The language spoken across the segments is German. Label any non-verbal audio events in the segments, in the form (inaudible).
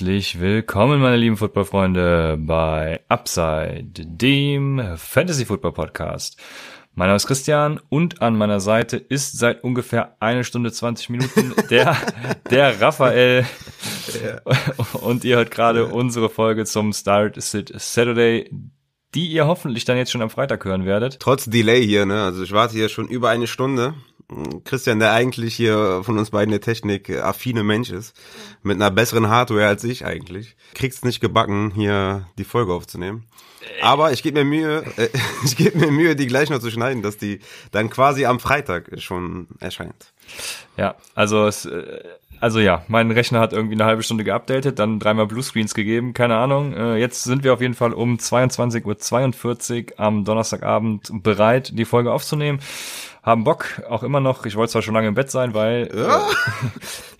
Herzlich willkommen, meine lieben Footballfreunde, bei Upside, dem Fantasy Football Podcast. Mein Name ist Christian und an meiner Seite ist seit ungefähr eine Stunde 20 Minuten der, (laughs) der Raphael. Und ihr hört gerade unsere Folge zum Start Sit Saturday, die ihr hoffentlich dann jetzt schon am Freitag hören werdet. Trotz Delay hier, ne? Also ich warte hier schon über eine Stunde Christian, der eigentlich hier von uns beiden der Technik äh, affine Mensch ist, mit einer besseren Hardware als ich eigentlich, kriegt's nicht gebacken, hier die Folge aufzunehmen. Aber ich gebe mir Mühe, äh, (laughs) ich gebe mir Mühe, die gleich noch zu schneiden, dass die dann quasi am Freitag schon erscheint. Ja, also es, äh, also ja, mein Rechner hat irgendwie eine halbe Stunde geupdatet, dann dreimal Bluescreens gegeben, keine Ahnung. Äh, jetzt sind wir auf jeden Fall um 22.42 Uhr am Donnerstagabend bereit, die Folge aufzunehmen haben Bock, auch immer noch. Ich wollte zwar schon lange im Bett sein, weil. Ja,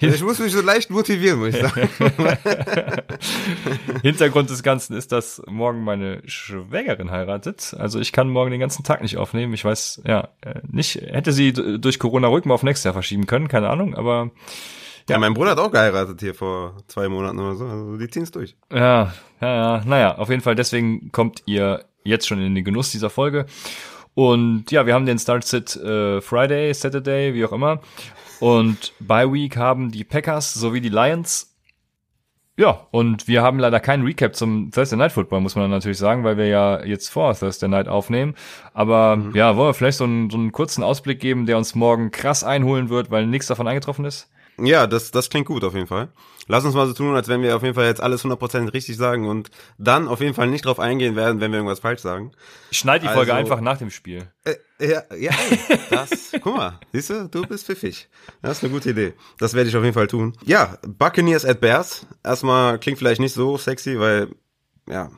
äh, (laughs) ich muss mich so leicht motivieren, muss ich (laughs) sagen. (laughs) Hintergrund des Ganzen ist, dass morgen meine Schwägerin heiratet. Also ich kann morgen den ganzen Tag nicht aufnehmen. Ich weiß, ja, äh, nicht, hätte sie durch Corona ruhig mal auf nächstes Jahr verschieben können, keine Ahnung, aber. Ja, mein Bruder hat auch geheiratet hier vor zwei Monaten oder so. Also die ziehen's durch. Ja, ja, ja. Naja, auf jeden Fall, deswegen kommt ihr jetzt schon in den Genuss dieser Folge. Und ja, wir haben den Start Sit äh, Friday, Saturday, wie auch immer. Und by Week haben die Packers sowie die Lions. Ja, und wir haben leider keinen Recap zum Thursday Night Football, muss man natürlich sagen, weil wir ja jetzt vor Thursday Night aufnehmen. Aber mhm. ja, wollen wir vielleicht so einen, so einen kurzen Ausblick geben, der uns morgen krass einholen wird, weil nichts davon eingetroffen ist? Ja, das, das klingt gut auf jeden Fall. Lass uns mal so tun, als wenn wir auf jeden Fall jetzt alles 100% richtig sagen und dann auf jeden Fall nicht drauf eingehen werden, wenn wir irgendwas falsch sagen. Schneid die also, Folge einfach nach dem Spiel. Äh, ja, ja, das, (laughs) guck mal, siehst du, du bist pfiffig. Das ist eine gute Idee. Das werde ich auf jeden Fall tun. Ja, Buccaneers at Bears. Erstmal klingt vielleicht nicht so sexy, weil, ja,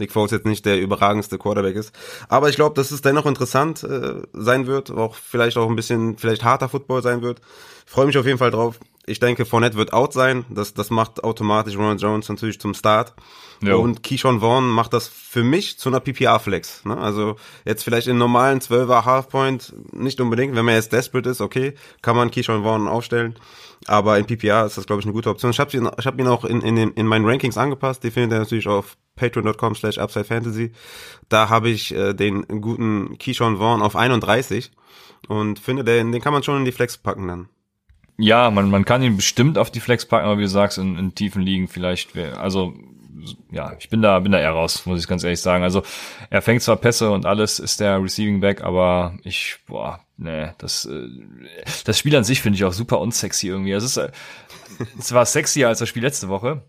Nick Foles jetzt nicht der überragendste Quarterback ist. Aber ich glaube, dass es dennoch interessant äh, sein wird, auch vielleicht auch ein bisschen, vielleicht harter Football sein wird. Freue mich auf jeden Fall drauf. Ich denke, Fournette wird out sein. Das, das macht automatisch Ronald Jones natürlich zum Start. Jo. Und Keyshawn Vaughn macht das für mich zu einer PPR-Flex. Ne? Also jetzt vielleicht in normalen 12er Halfpoint nicht unbedingt. Wenn man jetzt desperate ist, okay, kann man Keyshawn Vaughn aufstellen. Aber in PPR ist das, glaube ich, eine gute Option. Ich habe ihn, ich hab ihn auch in, in, in meinen Rankings angepasst. Die findet ihr natürlich auf patreon.com slash upsidefantasy. Da habe ich äh, den guten Keyshawn Vaughn auf 31 und finde, den, den kann man schon in die Flex packen dann. Ja, man, man kann ihn bestimmt auf die Flex packen, aber wie du sagst, in, in tiefen Ligen vielleicht, also ja, ich bin da, bin da eher raus, muss ich ganz ehrlich sagen. Also er fängt zwar Pässe und alles, ist der Receiving Back, aber ich, boah, nee, das, äh, das Spiel an sich finde ich auch super unsexy irgendwie. Es ist äh, (laughs) zwar sexier als das Spiel letzte Woche,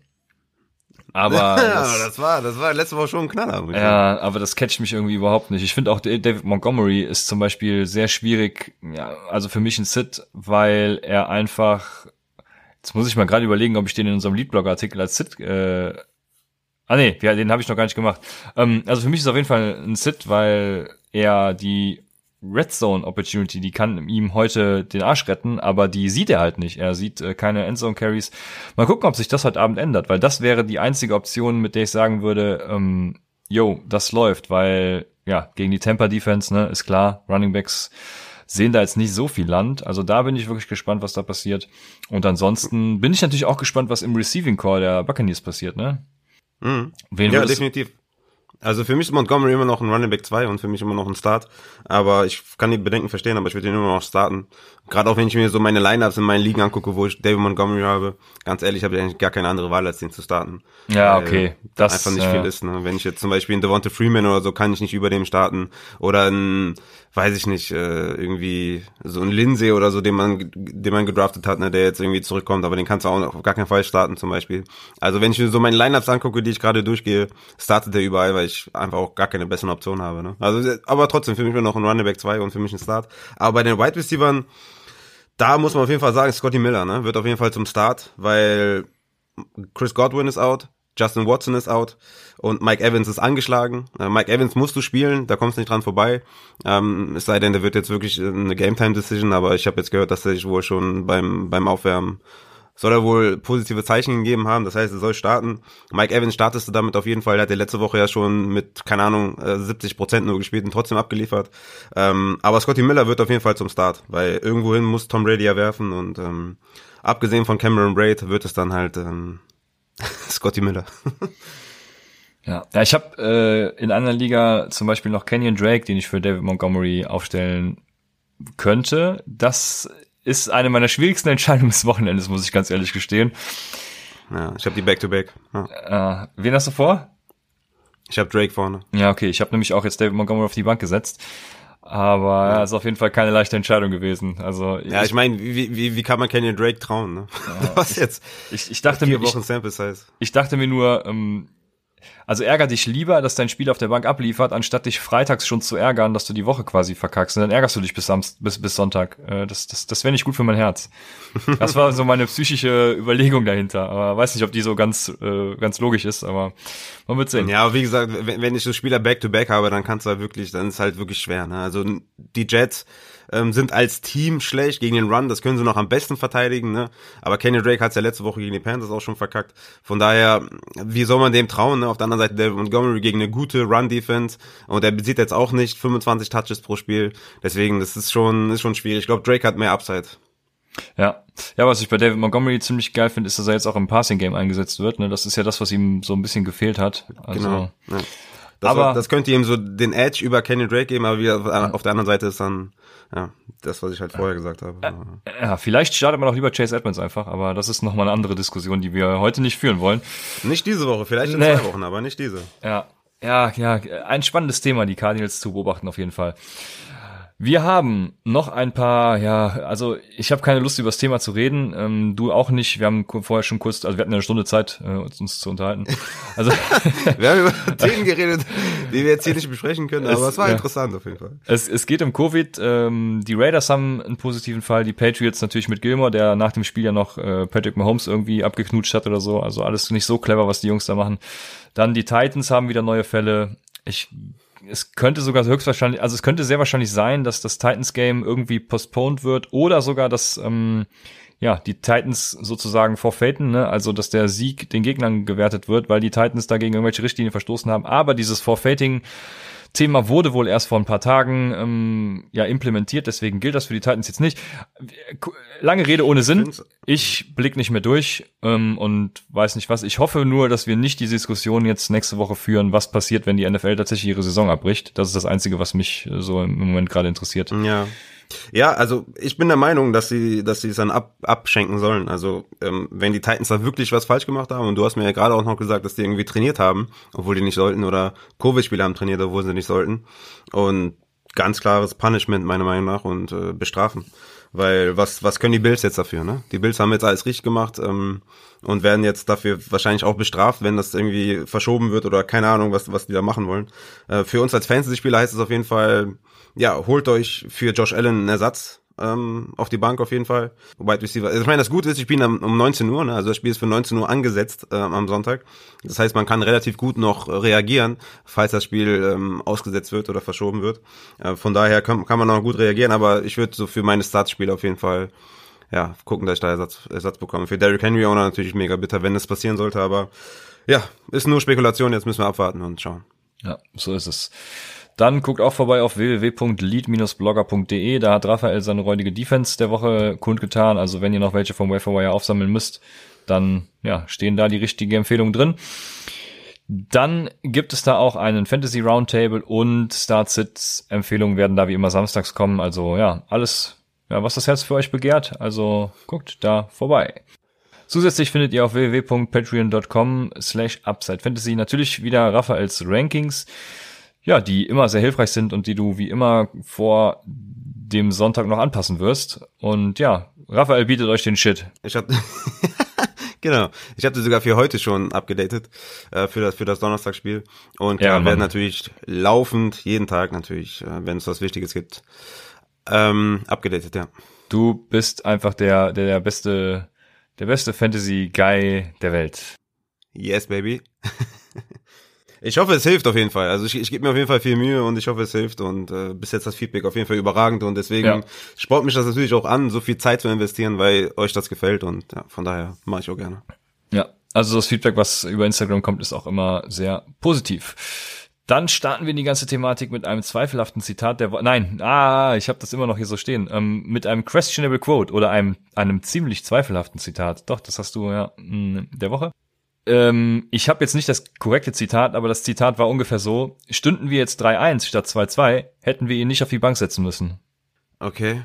aber (laughs) ja, das, das, war, das war letzte Woche schon ein Knaller. Ja, aber das catcht mich irgendwie überhaupt nicht. Ich finde auch David Montgomery ist zum Beispiel sehr schwierig, ja, also für mich ein Sit, weil er einfach, jetzt muss ich mal gerade überlegen, ob ich den in unserem Leadblog-Artikel als Sit, äh, ah nee, ja, den habe ich noch gar nicht gemacht. Ähm, also für mich ist auf jeden Fall ein Sit, weil er die Red Zone Opportunity, die kann ihm heute den Arsch retten, aber die sieht er halt nicht. Er sieht äh, keine Endzone Carries. Mal gucken, ob sich das heute Abend ändert, weil das wäre die einzige Option, mit der ich sagen würde, ähm, yo, das läuft, weil ja, gegen die Tampa Defense, ne, ist klar, Running Backs sehen da jetzt nicht so viel Land. Also da bin ich wirklich gespannt, was da passiert. Und ansonsten bin ich natürlich auch gespannt, was im Receiving Core der Buccaneers passiert, ne? Mhm. Wen ja, definitiv. Also für mich ist Montgomery immer noch ein Running Back 2 und für mich immer noch ein Start. Aber ich kann die Bedenken verstehen, aber ich würde ihn immer noch starten. Gerade auch wenn ich mir so meine Lineups in meinen Ligen angucke, wo ich David Montgomery habe, ganz ehrlich, habe ich eigentlich gar keine andere Wahl, als den zu starten. Ja, okay. Das einfach nicht äh, viel ist. Ne? Wenn ich jetzt zum Beispiel einen Devonta Freeman oder so, kann ich nicht über dem starten. Oder ein, weiß ich nicht, äh, irgendwie so ein Lindsay oder so, den man, den man gedraftet hat, ne, der jetzt irgendwie zurückkommt, aber den kannst du auch auf gar keinen Fall starten zum Beispiel. Also wenn ich mir so meine Lineups angucke, die ich gerade durchgehe, startet der überall, weil ich einfach auch gar keine besseren Optionen habe. Ne? Also, aber trotzdem für mich nur noch ein Running Back 2 und für mich ein Start. Aber bei den Wide Receivers, da muss man auf jeden Fall sagen, Scotty Miller, ne, wird auf jeden Fall zum Start, weil Chris Godwin ist out, Justin Watson ist out und Mike Evans ist angeschlagen. Äh, Mike Evans musst du spielen, da kommst du nicht dran vorbei. Ähm, es sei denn, der wird jetzt wirklich eine Game-Time-Decision, aber ich habe jetzt gehört, dass er sich wohl schon beim, beim Aufwärmen soll er wohl positive Zeichen gegeben haben. Das heißt, er soll starten. Mike Evans startest du damit auf jeden Fall. Er hat ja letzte Woche ja schon mit, keine Ahnung, 70 äh, Prozent nur gespielt und trotzdem abgeliefert. Ähm, aber Scotty Miller wird auf jeden Fall zum Start, weil irgendwohin muss Tom Brady ja werfen und ähm, abgesehen von Cameron Braid wird es dann halt ähm, (laughs) Scotty Miller. Ja, ja ich habe äh, in einer Liga zum Beispiel noch Kenyon Drake, den ich für David Montgomery aufstellen könnte. Das ist eine meiner schwierigsten Entscheidungen des Wochenendes, muss ich ganz ehrlich gestehen. Ja, ich habe die Back-to-Back. -back. Ja. Äh, wen hast du vor? Ich habe Drake vorne. Ja, okay. Ich habe nämlich auch jetzt David Montgomery auf die Bank gesetzt. Aber ja, ist auf jeden Fall keine leichte Entscheidung gewesen. Also ja, ich meine, wie, wie, wie kann man Kenyon Drake trauen? Ne? Ja, (laughs) Was jetzt? Ich, ich dachte mir, ich, ich, dachte mir nur, ähm, also ärger dich lieber, dass dein Spiel auf der Bank abliefert, anstatt dich freitags schon zu ärgern, dass du die Woche quasi verkackst. Und dann ärgerst du dich bis, Samst, bis, bis Sonntag. Äh, das das, das wäre nicht gut für mein Herz. (laughs) Das war so meine psychische Überlegung dahinter. Aber weiß nicht, ob die so ganz, äh, ganz logisch ist, aber man wird sehen. Ja, aber wie gesagt, wenn, wenn ich so Spieler back-to-back -back habe, dann kannst du halt wirklich, dann ist halt wirklich schwer. Ne? Also die Jets ähm, sind als Team schlecht gegen den Run, das können sie noch am besten verteidigen, ne? Aber Kenny Drake hat es ja letzte Woche gegen die Panthers auch schon verkackt. Von daher, wie soll man dem trauen, ne? Auf der anderen Seite David Montgomery gegen eine gute Run-Defense und er besieht jetzt auch nicht 25 Touches pro Spiel. Deswegen, das ist schon, ist schon schwierig. Ich glaube, Drake hat mehr Upside. Ja. Ja, was ich bei David Montgomery ziemlich geil finde, ist, dass er jetzt auch im Passing Game eingesetzt wird. Ne? Das ist ja das, was ihm so ein bisschen gefehlt hat. Also, genau. Ja. Das, aber das könnte ihm so den Edge über Kenny Drake geben, aber wieder auf der anderen Seite ist dann ja das, was ich halt vorher gesagt habe. Ja, vielleicht startet man auch lieber Chase Edmonds einfach, aber das ist nochmal eine andere Diskussion, die wir heute nicht führen wollen. Nicht diese Woche, vielleicht in nee. zwei Wochen, aber nicht diese. Ja, ja, ja, ein spannendes Thema, die Cardinals zu beobachten auf jeden Fall. Wir haben noch ein paar, ja, also ich habe keine Lust über das Thema zu reden, ähm, du auch nicht. Wir haben vorher schon kurz, also wir hatten eine Stunde Zeit, äh, uns zu unterhalten. Also (laughs) wir haben über (laughs) Themen geredet, die wir jetzt hier nicht besprechen können, aber es, es war ja. interessant auf jeden Fall. Es, es geht um Covid. Ähm, die Raiders haben einen positiven Fall, die Patriots natürlich mit Gilmore, der nach dem Spiel ja noch äh, Patrick Mahomes irgendwie abgeknutscht hat oder so. Also alles nicht so clever, was die Jungs da machen. Dann die Titans haben wieder neue Fälle. Ich es könnte sogar höchstwahrscheinlich, also es könnte sehr wahrscheinlich sein, dass das Titans Game irgendwie postponed wird oder sogar, dass ähm, ja die Titans sozusagen forfaiten, ne? also dass der Sieg den Gegnern gewertet wird, weil die Titans dagegen irgendwelche Richtlinien verstoßen haben. Aber dieses Forfeiting Thema wurde wohl erst vor ein paar Tagen ähm, ja implementiert, deswegen gilt das für die Titans jetzt nicht. Lange Rede ohne Sinn. Ich blick nicht mehr durch ähm, und weiß nicht was. Ich hoffe nur, dass wir nicht die Diskussion jetzt nächste Woche führen, was passiert, wenn die NFL tatsächlich ihre Saison abbricht. Das ist das Einzige, was mich so im Moment gerade interessiert. Ja. Ja, also ich bin der Meinung, dass sie, dass sie es dann ab, abschenken sollen. Also ähm, wenn die Titans da wirklich was falsch gemacht haben und du hast mir ja gerade auch noch gesagt, dass die irgendwie trainiert haben, obwohl die nicht sollten oder Covid-Spieler haben trainiert, obwohl sie nicht sollten und ganz klares Punishment meiner Meinung nach und äh, bestrafen. Weil was, was können die Bills jetzt dafür, ne? Die Bills haben jetzt alles richtig gemacht ähm, und werden jetzt dafür wahrscheinlich auch bestraft, wenn das irgendwie verschoben wird oder keine Ahnung, was, was die da machen wollen. Äh, für uns als Fantasy-Spieler heißt es auf jeden Fall, ja, holt euch für Josh Allen einen Ersatz ähm, auf die Bank auf jeden Fall. Wide Receiver. Also ich meine, das Gute ist, ich bin um 19 Uhr, ne? also das Spiel ist für 19 Uhr angesetzt äh, am Sonntag. Das heißt, man kann relativ gut noch reagieren, falls das Spiel ähm, ausgesetzt wird oder verschoben wird. Äh, von daher kann, kann man noch gut reagieren, aber ich würde so für meine Startspiele auf jeden Fall ja, gucken, dass ich da Ersatz, Ersatz bekomme. Für Derrick Henry Owner natürlich mega bitter, wenn das passieren sollte, aber ja, ist nur Spekulation, jetzt müssen wir abwarten und schauen. Ja, so ist es. Dann guckt auch vorbei auf www.lead-blogger.de. Da hat Raphael seine räudige Defense der Woche kundgetan. Also wenn ihr noch welche vom Waferwire aufsammeln müsst, dann ja, stehen da die richtigen Empfehlungen drin. Dann gibt es da auch einen Fantasy Roundtable und Start-Sit Empfehlungen werden da wie immer samstags kommen. Also ja, alles, ja, was das Herz für euch begehrt. Also guckt da vorbei. Zusätzlich findet ihr auf www.patreon.com slash UpsideFantasy natürlich wieder Raphaels Rankings ja, die immer sehr hilfreich sind und die du wie immer vor dem Sonntag noch anpassen wirst. Und ja, Raphael bietet euch den Shit. Ich hab (laughs) genau, ich hatte sogar für heute schon abgedatet äh, für das für das Donnerstagsspiel und ja, äh, werden natürlich laufend jeden Tag natürlich, äh, wenn es was Wichtiges gibt, ähm, abgedatet. Ja. Du bist einfach der der, der beste der beste Fantasy Guy der Welt. Yes, baby. (laughs) ich hoffe, es hilft auf jeden Fall. Also ich, ich gebe mir auf jeden Fall viel Mühe und ich hoffe, es hilft. Und äh, bis jetzt das Feedback auf jeden Fall überragend und deswegen Ja. spornt mich das natürlich auch an, so viel Zeit zu investieren, weil euch das gefällt und ja, von daher mache ich auch gerne. Ja, also das Feedback, was über Instagram kommt, ist auch immer sehr positiv. Dann starten wir in die ganze Thematik mit einem zweifelhaften Zitat der Woche. Nein, ah, ich habe das immer noch hier so stehen. Ähm, mit einem questionable Quote oder einem, einem ziemlich zweifelhaften Zitat. Doch, das hast du ja mh, der Woche. Ähm, ich habe jetzt nicht das korrekte Zitat, aber das Zitat war ungefähr so, stünden wir jetzt 3-1 statt 2-2, hätten wir ihn nicht auf die Bank setzen müssen. Okay.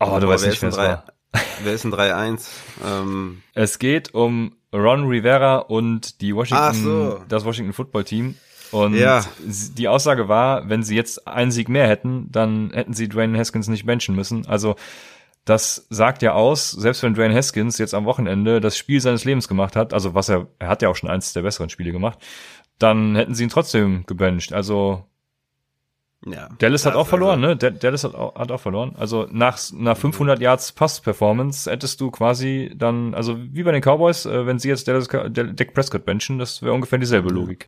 Oh, du Aber weißt wer nicht, wer es war. Wer ist ein 3-1? Ähm, Es geht um Ron Rivera und die Washington, so. das Washington Football Team. Und Ja. die Aussage war, wenn sie jetzt einen Sieg mehr hätten, dann hätten sie Dwayne Haskins nicht benchen müssen. Also das sagt ja aus, selbst wenn Dwayne Haskins jetzt am Wochenende das Spiel seines Lebens gemacht hat, also was er, er hat ja auch schon eins der besseren Spiele gemacht, dann hätten sie ihn trotzdem gebencht. Also ja. Dallas hat auch verloren, also- ne? Da- Dallas hat auch, hat auch verloren. Also nach, nach 500 Yards Pass-Performance hättest du quasi dann, also wie bei den Cowboys, äh, wenn sie jetzt Dallas, Dak Prescott benchen, das wäre ungefähr dieselbe Logik.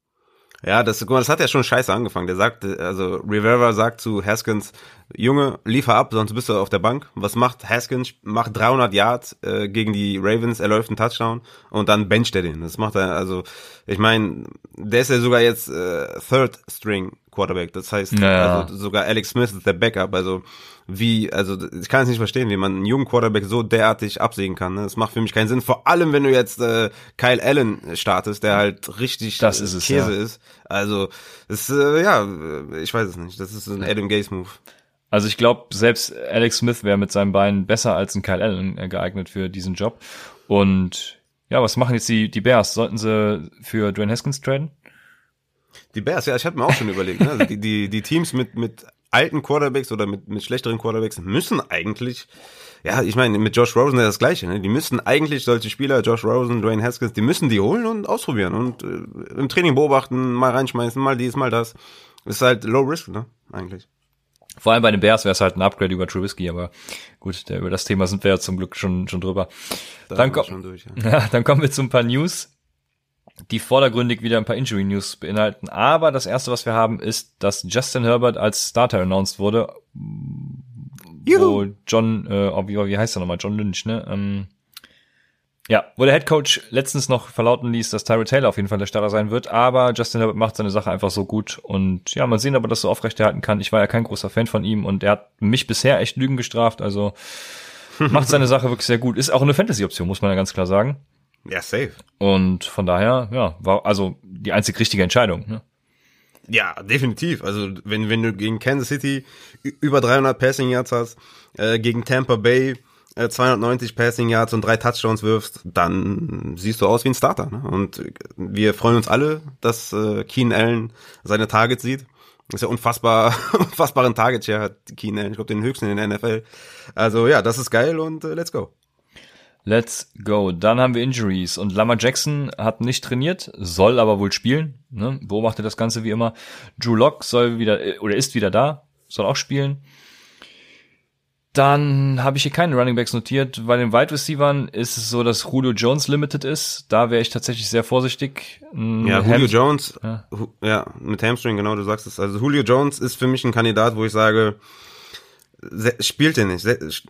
Ja, das, guck mal, das hat ja schon scheiße angefangen. Der sagt, also Rivera sagt zu Haskins, Junge, liefer ab, sonst bist du auf der Bank. Was macht Haskins? Macht 300 Yards äh, gegen die Ravens, er läuft einen Touchdown und dann bencht er den. Das macht er, also ich meine, der ist ja sogar jetzt äh, Third String Quarterback. Das heißt, Ja. also sogar Alex Smith ist der Backup. Also wie, also ich kann es nicht verstehen, wie man einen jungen Quarterback so derartig absägen kann. Ne? Das macht für mich keinen Sinn. Vor allem, wenn du jetzt äh, Kyle Allen startest, der halt richtig Das ist es, Käse ja. ist. Also, es, äh, ja, ich weiß es nicht. Das ist ein Adam Gaze Move. Also ich glaube, selbst Alex Smith wäre mit seinen Beinen besser als ein Kyle Allen äh, geeignet für diesen Job. Und ja, was machen jetzt die, die Bears? Sollten sie für Dwayne Haskins traden? Die Bears, ja, ich habe mir auch schon überlegt. Ne? Also die, die, die Teams mit, mit alten Quarterbacks oder mit, mit schlechteren Quarterbacks müssen eigentlich, ja, ich meine, mit Josh Rosen ist das Gleiche. Ne? Die müssen eigentlich solche Spieler, Josh Rosen, Dwayne Haskins, die müssen die holen und ausprobieren und äh, im Training beobachten, mal reinschmeißen, mal dies, mal das. Ist halt low risk, ne? Eigentlich. Vor allem bei den Bears wäre es halt ein Upgrade über Trubisky, aber gut, der, über das Thema sind wir ja zum Glück schon, schon drüber. Da Dann durch. Ja. (laughs) Ja, dann kommen wir zu ein paar News, die vordergründig wieder ein paar Injury-News beinhalten. Aber das erste, was wir haben, ist, dass Justin Herbert als Starter announced wurde. Wo John, äh, oh, wie, wie heißt er nochmal? John Lynch, ne? Ähm, ja, wo der Head Coach letztens noch verlauten ließ, dass Tyrod Taylor auf jeden Fall der Starter sein wird, aber Justin Herbert macht seine Sache einfach so gut und ja, mal sehen, ob er das so aufrechterhalten kann. Ich war ja kein großer Fan von ihm und er hat mich bisher echt Lügen gestraft, also (laughs) macht seine Sache wirklich sehr gut. Ist auch eine Fantasy-Option, muss man ja ganz klar sagen. Ja, safe. Und von daher, ja, war also die einzig richtige Entscheidung. Ne? Ja, definitiv. Also wenn wenn du gegen Kansas City über 300 Passing Yards hast, äh, gegen Tampa Bay äh, 290 Passing Yards und drei Touchdowns wirfst, dann siehst du aus wie ein Starter. Ne? Und äh, wir freuen uns alle, dass äh, Keen Allen seine Targets sieht. Ist ja unfassbar, (laughs) unfassbaren Target Share hat Keen Allen. Ich glaube den höchsten in der NFL. Also ja, das ist geil und äh, let's go. Let's go. Dann haben wir Injuries und Lamar Jackson hat nicht trainiert, soll aber wohl spielen. Ne? Beobachtet das Ganze wie immer. Drew Lock soll wieder äh, oder ist wieder da, soll auch spielen. Dann habe ich hier keine Running Backs notiert. Bei den Wide Receivern ist es so, dass Julio Jones limited ist. Da wäre ich tatsächlich sehr vorsichtig. Ja, Ham- Julio Jones, ja. ja, mit Hamstring, genau, du sagst es. Also Julio Jones ist für mich ein Kandidat, wo ich sage, spielt er nicht,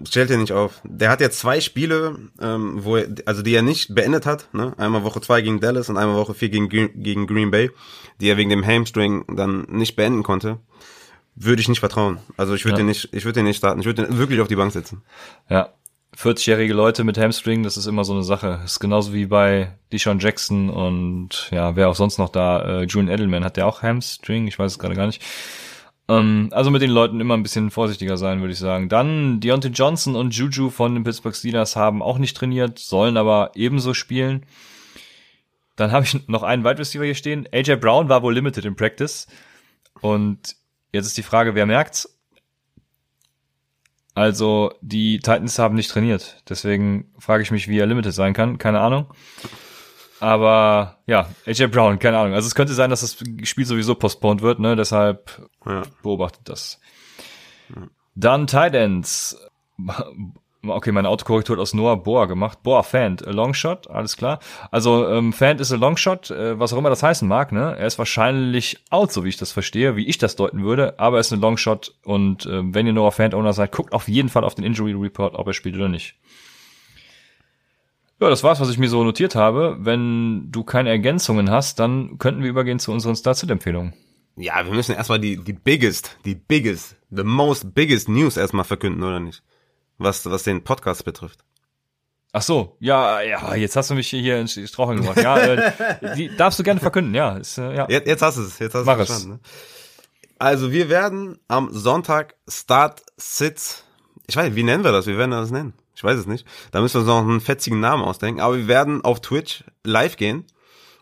stellt er nicht auf. Der hat ja zwei Spiele, ähm, wo er, also die er nicht beendet hat, ne? Einmal Woche zwei gegen Dallas und einmal Woche vier gegen, Green- gegen Green Bay, die er wegen dem Hamstring dann nicht beenden konnte. Würde ich nicht vertrauen. Also ich würde Ja. den nicht, ich würde den nicht starten. Ich würde den wirklich auf die Bank setzen. Ja. 40-jährige Leute mit Hamstring, das ist immer so eine Sache. Das ist genauso wie bei Deshaun Jackson und ja, wer auch sonst noch da, äh, Julian Edelman hat der auch Hamstring, ich weiß es gerade gar nicht. Ähm, also mit den Leuten immer ein bisschen vorsichtiger sein, würde ich sagen. Dann Deontay Johnson und Juju von den Pittsburgh Steelers haben auch nicht trainiert, sollen aber ebenso spielen. Dann habe ich noch einen Wide Receiver hier stehen. AJ Brown war wohl limited in Practice. Und jetzt ist die Frage, wer merkt's? Also, die Titans haben nicht trainiert. Deswegen frage ich mich, wie er limited sein kann. Keine Ahnung. Aber ja, AJ Brown, keine Ahnung. Also es könnte sein, dass das Spiel sowieso postponed wird, ne? Deshalb Ja. beobachtet das. Dann Titans. Okay, meine Autokorrektur hat aus Noah Boa gemacht. Boa Fant, a Longshot, alles klar. Also ähm, Fant ist a Longshot, äh, was auch immer das heißen mag. Ne, er ist wahrscheinlich out, so wie ich das verstehe, wie ich das deuten würde. Aber er ist ein Longshot und äh, wenn ihr Noah Fant Owner seid, guckt auf jeden Fall auf den Injury Report, ob er spielt oder nicht. Ja, das war's, was ich mir so notiert habe. Wenn du keine Ergänzungen hast, dann könnten wir übergehen zu unseren Start-Empfehlungen. Ja, wir müssen erstmal die, die biggest, die biggest, the most biggest News erstmal verkünden, oder nicht? Was, was den Podcast betrifft. Ach so, ja, ja, jetzt hast du mich hier in Straucheln gemacht. Ja, äh, (laughs) die darfst du gerne verkünden, ja. Ist, äh, ja. Jetzt, jetzt hast du es, jetzt hast Mach du es. verstanden. Ne? Also wir werden am Sonntag Start Sits, ich weiß nicht, wie nennen wir das? Wie werden wir das nennen? Ich weiß es nicht. Da müssen wir uns noch einen fetzigen Namen ausdenken. Aber wir werden auf Twitch live gehen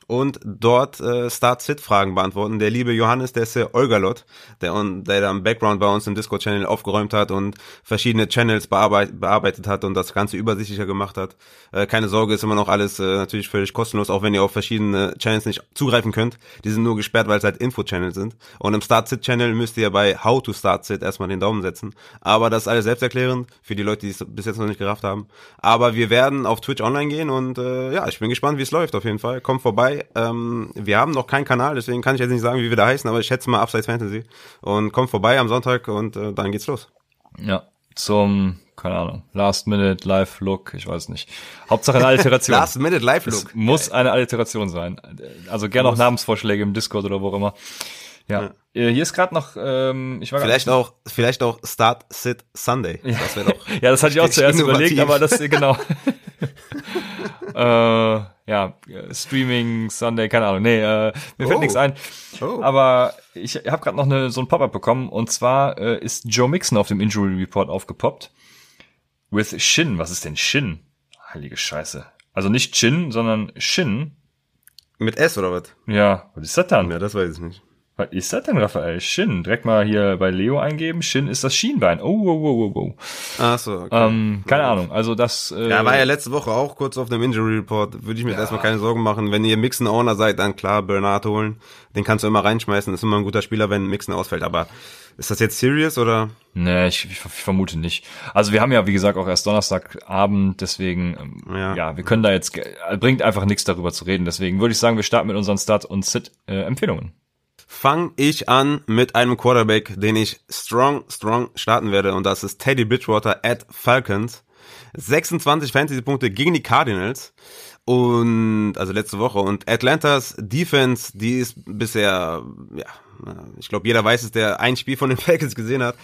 und dort äh, Start-Sit-Fragen beantworten. Der liebe Johannes, der ist der Olgalot, der, der da im Background bei uns im Discord-Channel aufgeräumt hat und verschiedene Channels bearbeit, bearbeitet hat und das Ganze übersichtlicher gemacht hat. Äh, keine Sorge, ist immer noch alles äh, natürlich völlig kostenlos, auch wenn ihr auf verschiedene Channels nicht zugreifen könnt. Die sind nur gesperrt, weil es halt Info-Channel sind. Und im Start-Sit-Channel müsst ihr bei How to Start-Sit erstmal den Daumen setzen. Aber das ist alles selbsterklärend für die Leute, die es bis jetzt noch nicht gerafft haben. Aber wir werden auf Twitch online gehen und äh, ja, ich bin gespannt, wie es läuft auf jeden Fall. Kommt vorbei. Ähm, wir haben noch keinen Kanal, deswegen kann ich jetzt nicht sagen, wie wir da heißen, aber ich schätze mal Upsides Fantasy. Und kommt vorbei am Sonntag und äh, dann geht's los. Ja, zum, keine Ahnung, Last Minute Live Look, ich weiß nicht. Hauptsache eine Alliteration. (laughs) Last Minute Live Es Look. muss eine Alliteration sein. Also gerne auch Namensvorschläge im Discord oder wo auch immer. Ja. Äh, Hier ist gerade noch, ähm, ich war Vielleicht auch, vielleicht auch Start Sit Sunday. Das wäre doch. (laughs) Ja, das hatte ich auch zuerst innovativ. überlegt, aber das, genau. (laughs) äh, ja, Streaming, Sunday, keine Ahnung. Nee, äh, mir fällt Oh. nichts ein. Oh. Aber ich habe gerade noch eine, so ein Pop-up bekommen und zwar äh, ist Joe Mixon auf dem Injury Report aufgepoppt. With Shin. Was ist denn Shin? Heilige Scheiße. Also nicht Chin, sondern Shin. Mit S oder was? Ja, was ist das dann? Ja, das weiß ich nicht. Was ist das denn, Raphael? Shin. Direkt mal hier bei Leo eingeben. Shin ist das Schienbein. Oh, wow, wow, wow, wow. Ach so, okay. Ähm, keine Ahnung. Also das. Äh, Ja, war ja letzte Woche auch kurz auf dem Injury Report. Würde ich mir jetzt erstmal keine Sorgen machen. Wenn ihr Mixen Owner seid, dann klar, Bernard holen. Den kannst du immer reinschmeißen. Ist immer ein guter Spieler, wenn Mixen ausfällt. Aber ist das jetzt serious oder? Nee, ich, ich, vermute nicht. Also wir haben ja, wie gesagt, auch erst Donnerstagabend, deswegen, ähm, ja. Ja. wir können da jetzt, bringt einfach nichts darüber zu reden. Deswegen würde ich sagen, wir starten mit unseren Start- und Sit-Empfehlungen. Fang ich an mit einem Quarterback, den ich strong, strong starten werde. Und das ist Teddy Bridgewater at Falcons. 26 Fantasy-Punkte gegen die Cardinals. Und, also letzte Woche. Und Atlantas Defense, die ist bisher, ja, ich glaube, jeder weiß es, der ein Spiel von den (laughs) Falcons gesehen hat.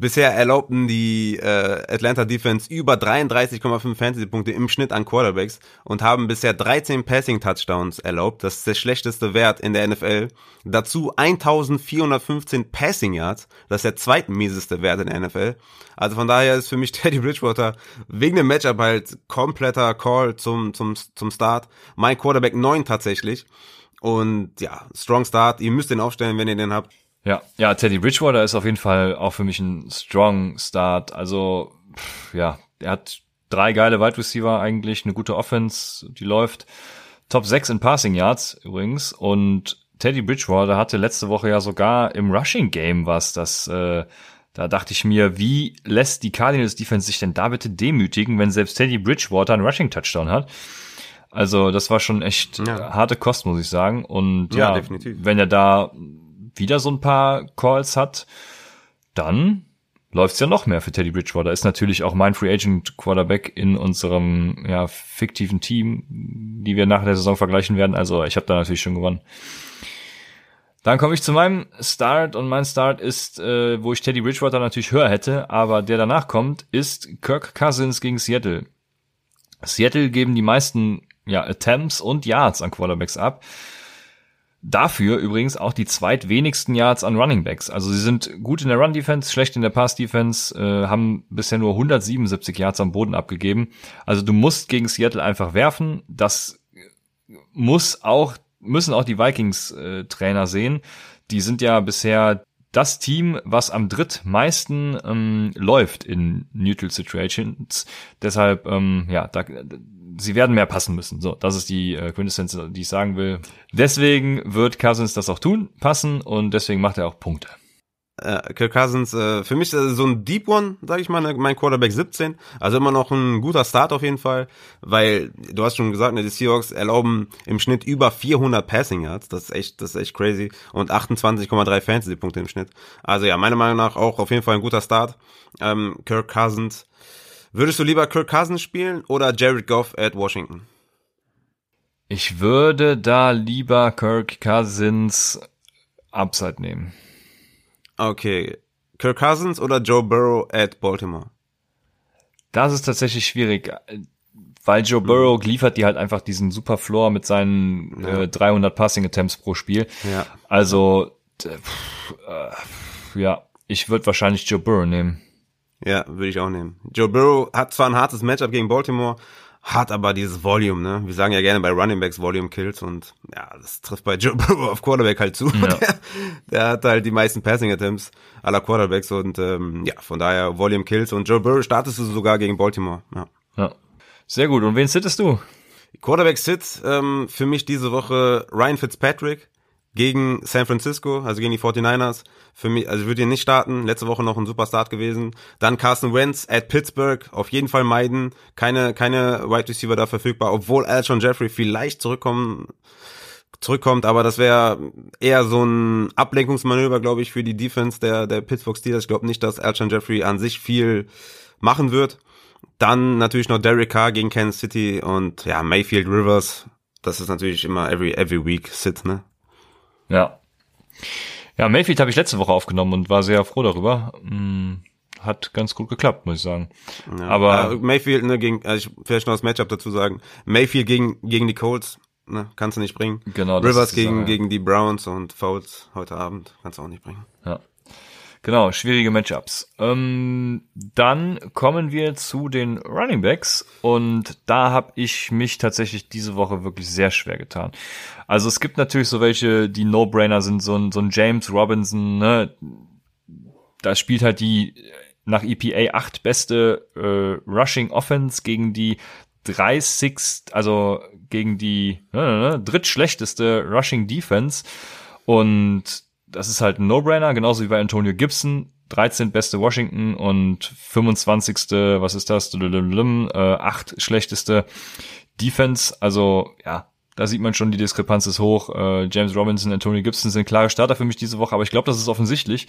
Bisher erlaubten die äh, Atlanta Defense über 33,5 Fantasy-Punkte im Schnitt an Quarterbacks und haben bisher 13 Passing-Touchdowns erlaubt. Das ist der schlechteste Wert in der NFL. Dazu 1415 Passing Yards. Das ist der zweitmieseste Wert in der NFL. Also von daher ist für mich (laughs) Teddy Bridgewater wegen dem Matchup halt kompletter Call zum, zum, zum Start. Mein Quarterback 9 tatsächlich. Und ja, strong Start. Ihr müsst den aufstellen, wenn ihr den habt. Ja, ja, Teddy Bridgewater ist auf jeden Fall auch für mich ein strong Start. Also, pff, ja, er hat drei geile Wide Receiver eigentlich, eine gute Offense, die läuft. Top 6 in Passing Yards übrigens. Und Teddy Bridgewater hatte letzte Woche ja sogar im Rushing Game was, das, äh, da dachte ich mir, wie lässt die Cardinals Defense sich denn da bitte demütigen, wenn selbst Teddy Bridgewater einen Rushing Touchdown hat? Also, das war schon echt Ja. harte Kost, muss ich sagen. Und Ja, ja, definitiv. wenn er da wieder so ein paar Calls hat, dann läuft's ja noch mehr für Teddy Bridgewater. Ist natürlich auch mein Free Agent Quarterback in unserem ja, fiktiven Team, die wir nach der Saison vergleichen werden. Also ich habe da natürlich schon gewonnen. Dann komme ich zu meinem Start und mein Start ist, äh, wo ich Teddy Bridgewater natürlich höher hätte, aber der danach kommt, ist Kirk Cousins gegen Seattle. Seattle geben die meisten ja, Attempts und Yards an Quarterbacks ab. Dafür übrigens auch die zweitwenigsten Yards an Running Backs. Also sie sind gut in der Run Defense, schlecht in der Pass Defense, äh, haben bisher nur 177 Yards am Boden abgegeben. Also du musst gegen Seattle einfach werfen. Das muss auch müssen auch die Vikings äh, Trainer sehen. Die sind ja bisher das Team, was am drittmeisten ähm, läuft in Neutral Situations. Deshalb, ähm, ja, da, sie werden mehr passen müssen. So, das ist die äh, Quintessenz, die ich sagen will. Deswegen wird Cousins das auch tun, passen und deswegen macht er auch Punkte. äh, Kirk Cousins, äh, für mich äh, so ein Deep One, sag ich mal, ne, mein Quarterback 17. Also immer noch ein guter Start auf jeden Fall, weil du hast schon gesagt, ne, die Seahawks erlauben im Schnitt über 400 Passing Yards. Das ist echt, das ist echt crazy und 28,3 Fantasy Punkte im Schnitt. Also ja, meiner Meinung nach auch auf jeden Fall ein guter Start. Ähm, Kirk Cousins. Würdest du lieber Kirk Cousins spielen oder Jared Goff at Washington? Ich würde da lieber Kirk Cousins Upside nehmen. Okay. Kirk Cousins oder Joe Burrow at Baltimore? Das ist tatsächlich schwierig, weil Joe Burrow liefert die halt einfach diesen super Floor mit seinen Ja. äh, 300 Passing Attempts pro Spiel. Ja. Also, pff, äh, ja, ich würde wahrscheinlich Joe Burrow nehmen. Ja, würde ich auch nehmen. Joe Burrow hat zwar ein hartes Matchup gegen Baltimore, hat aber dieses Volume, ne? Wir sagen ja gerne bei Running Backs Volume Kills und ja, das trifft bei Joe (laughs) Burrow auf Quarterback halt zu. Ja. Der, der hat halt die meisten Passing Attempts aller Quarterbacks und ähm, ja, von daher Volume Kills und Joe Burrow startest du sogar gegen Baltimore. Ja. Ja. Sehr gut. Und wen sittest du? Quarterback Sit ähm, für mich diese Woche Ryan Fitzpatrick gegen San Francisco, also gegen die 49ers. Für mich, also ich würde ihn nicht starten. Letzte Woche noch ein super Start gewesen. Dann Carson Wentz at Pittsburgh, auf jeden Fall meiden. Keine, keine Wide Receiver da verfügbar, obwohl Alshon Jeffrey vielleicht zurückkommen, zurückkommt, aber das wäre eher so ein Ablenkungsmanöver, glaube ich, für die Defense der, der Pittsburgh Steelers. Ich glaube nicht, dass Alshon Jeffrey an sich viel machen wird. Dann natürlich noch Derek Carr gegen Kansas City und ja, Mayfield Rivers. Das ist natürlich immer every, every week sit, ne? Ja. Ja, Mayfield habe ich letzte Woche aufgenommen und war sehr froh darüber. Hm, Hat ganz gut geklappt, muss ich sagen. Ja. Aber- äh, Mayfield, ne, gegen, also ich vielleicht noch das Matchup dazu sagen. Mayfield gegen, gegen die Colts, ne, kannst du nicht bringen. Genau, das Rivers gegen, Sache, ja. gegen die Browns und Fouls heute Abend, kannst du auch nicht bringen. Ja. Genau, schwierige Matchups. Ähm, dann kommen wir zu den Running Backs und da habe ich mich tatsächlich diese Woche wirklich sehr schwer getan. Also es gibt natürlich so welche, die No-Brainer sind, so ein, so ein James Robinson, ne? Da spielt halt die nach EPA 8 beste äh, Rushing Offense gegen die 30, also gegen die ne, ne, ne, drittschlechteste Rushing Defense und das ist halt ein No-Brainer, genauso wie bei Antonio Gibson. 13 beste Washington und 25. was ist das? Äh, 8 schlechteste Defense. Also ja, da sieht man schon, die Diskrepanz ist hoch. Äh, James Robinson, Antonio Gibson sind klare Starter für mich diese Woche, aber ich glaube, das ist offensichtlich.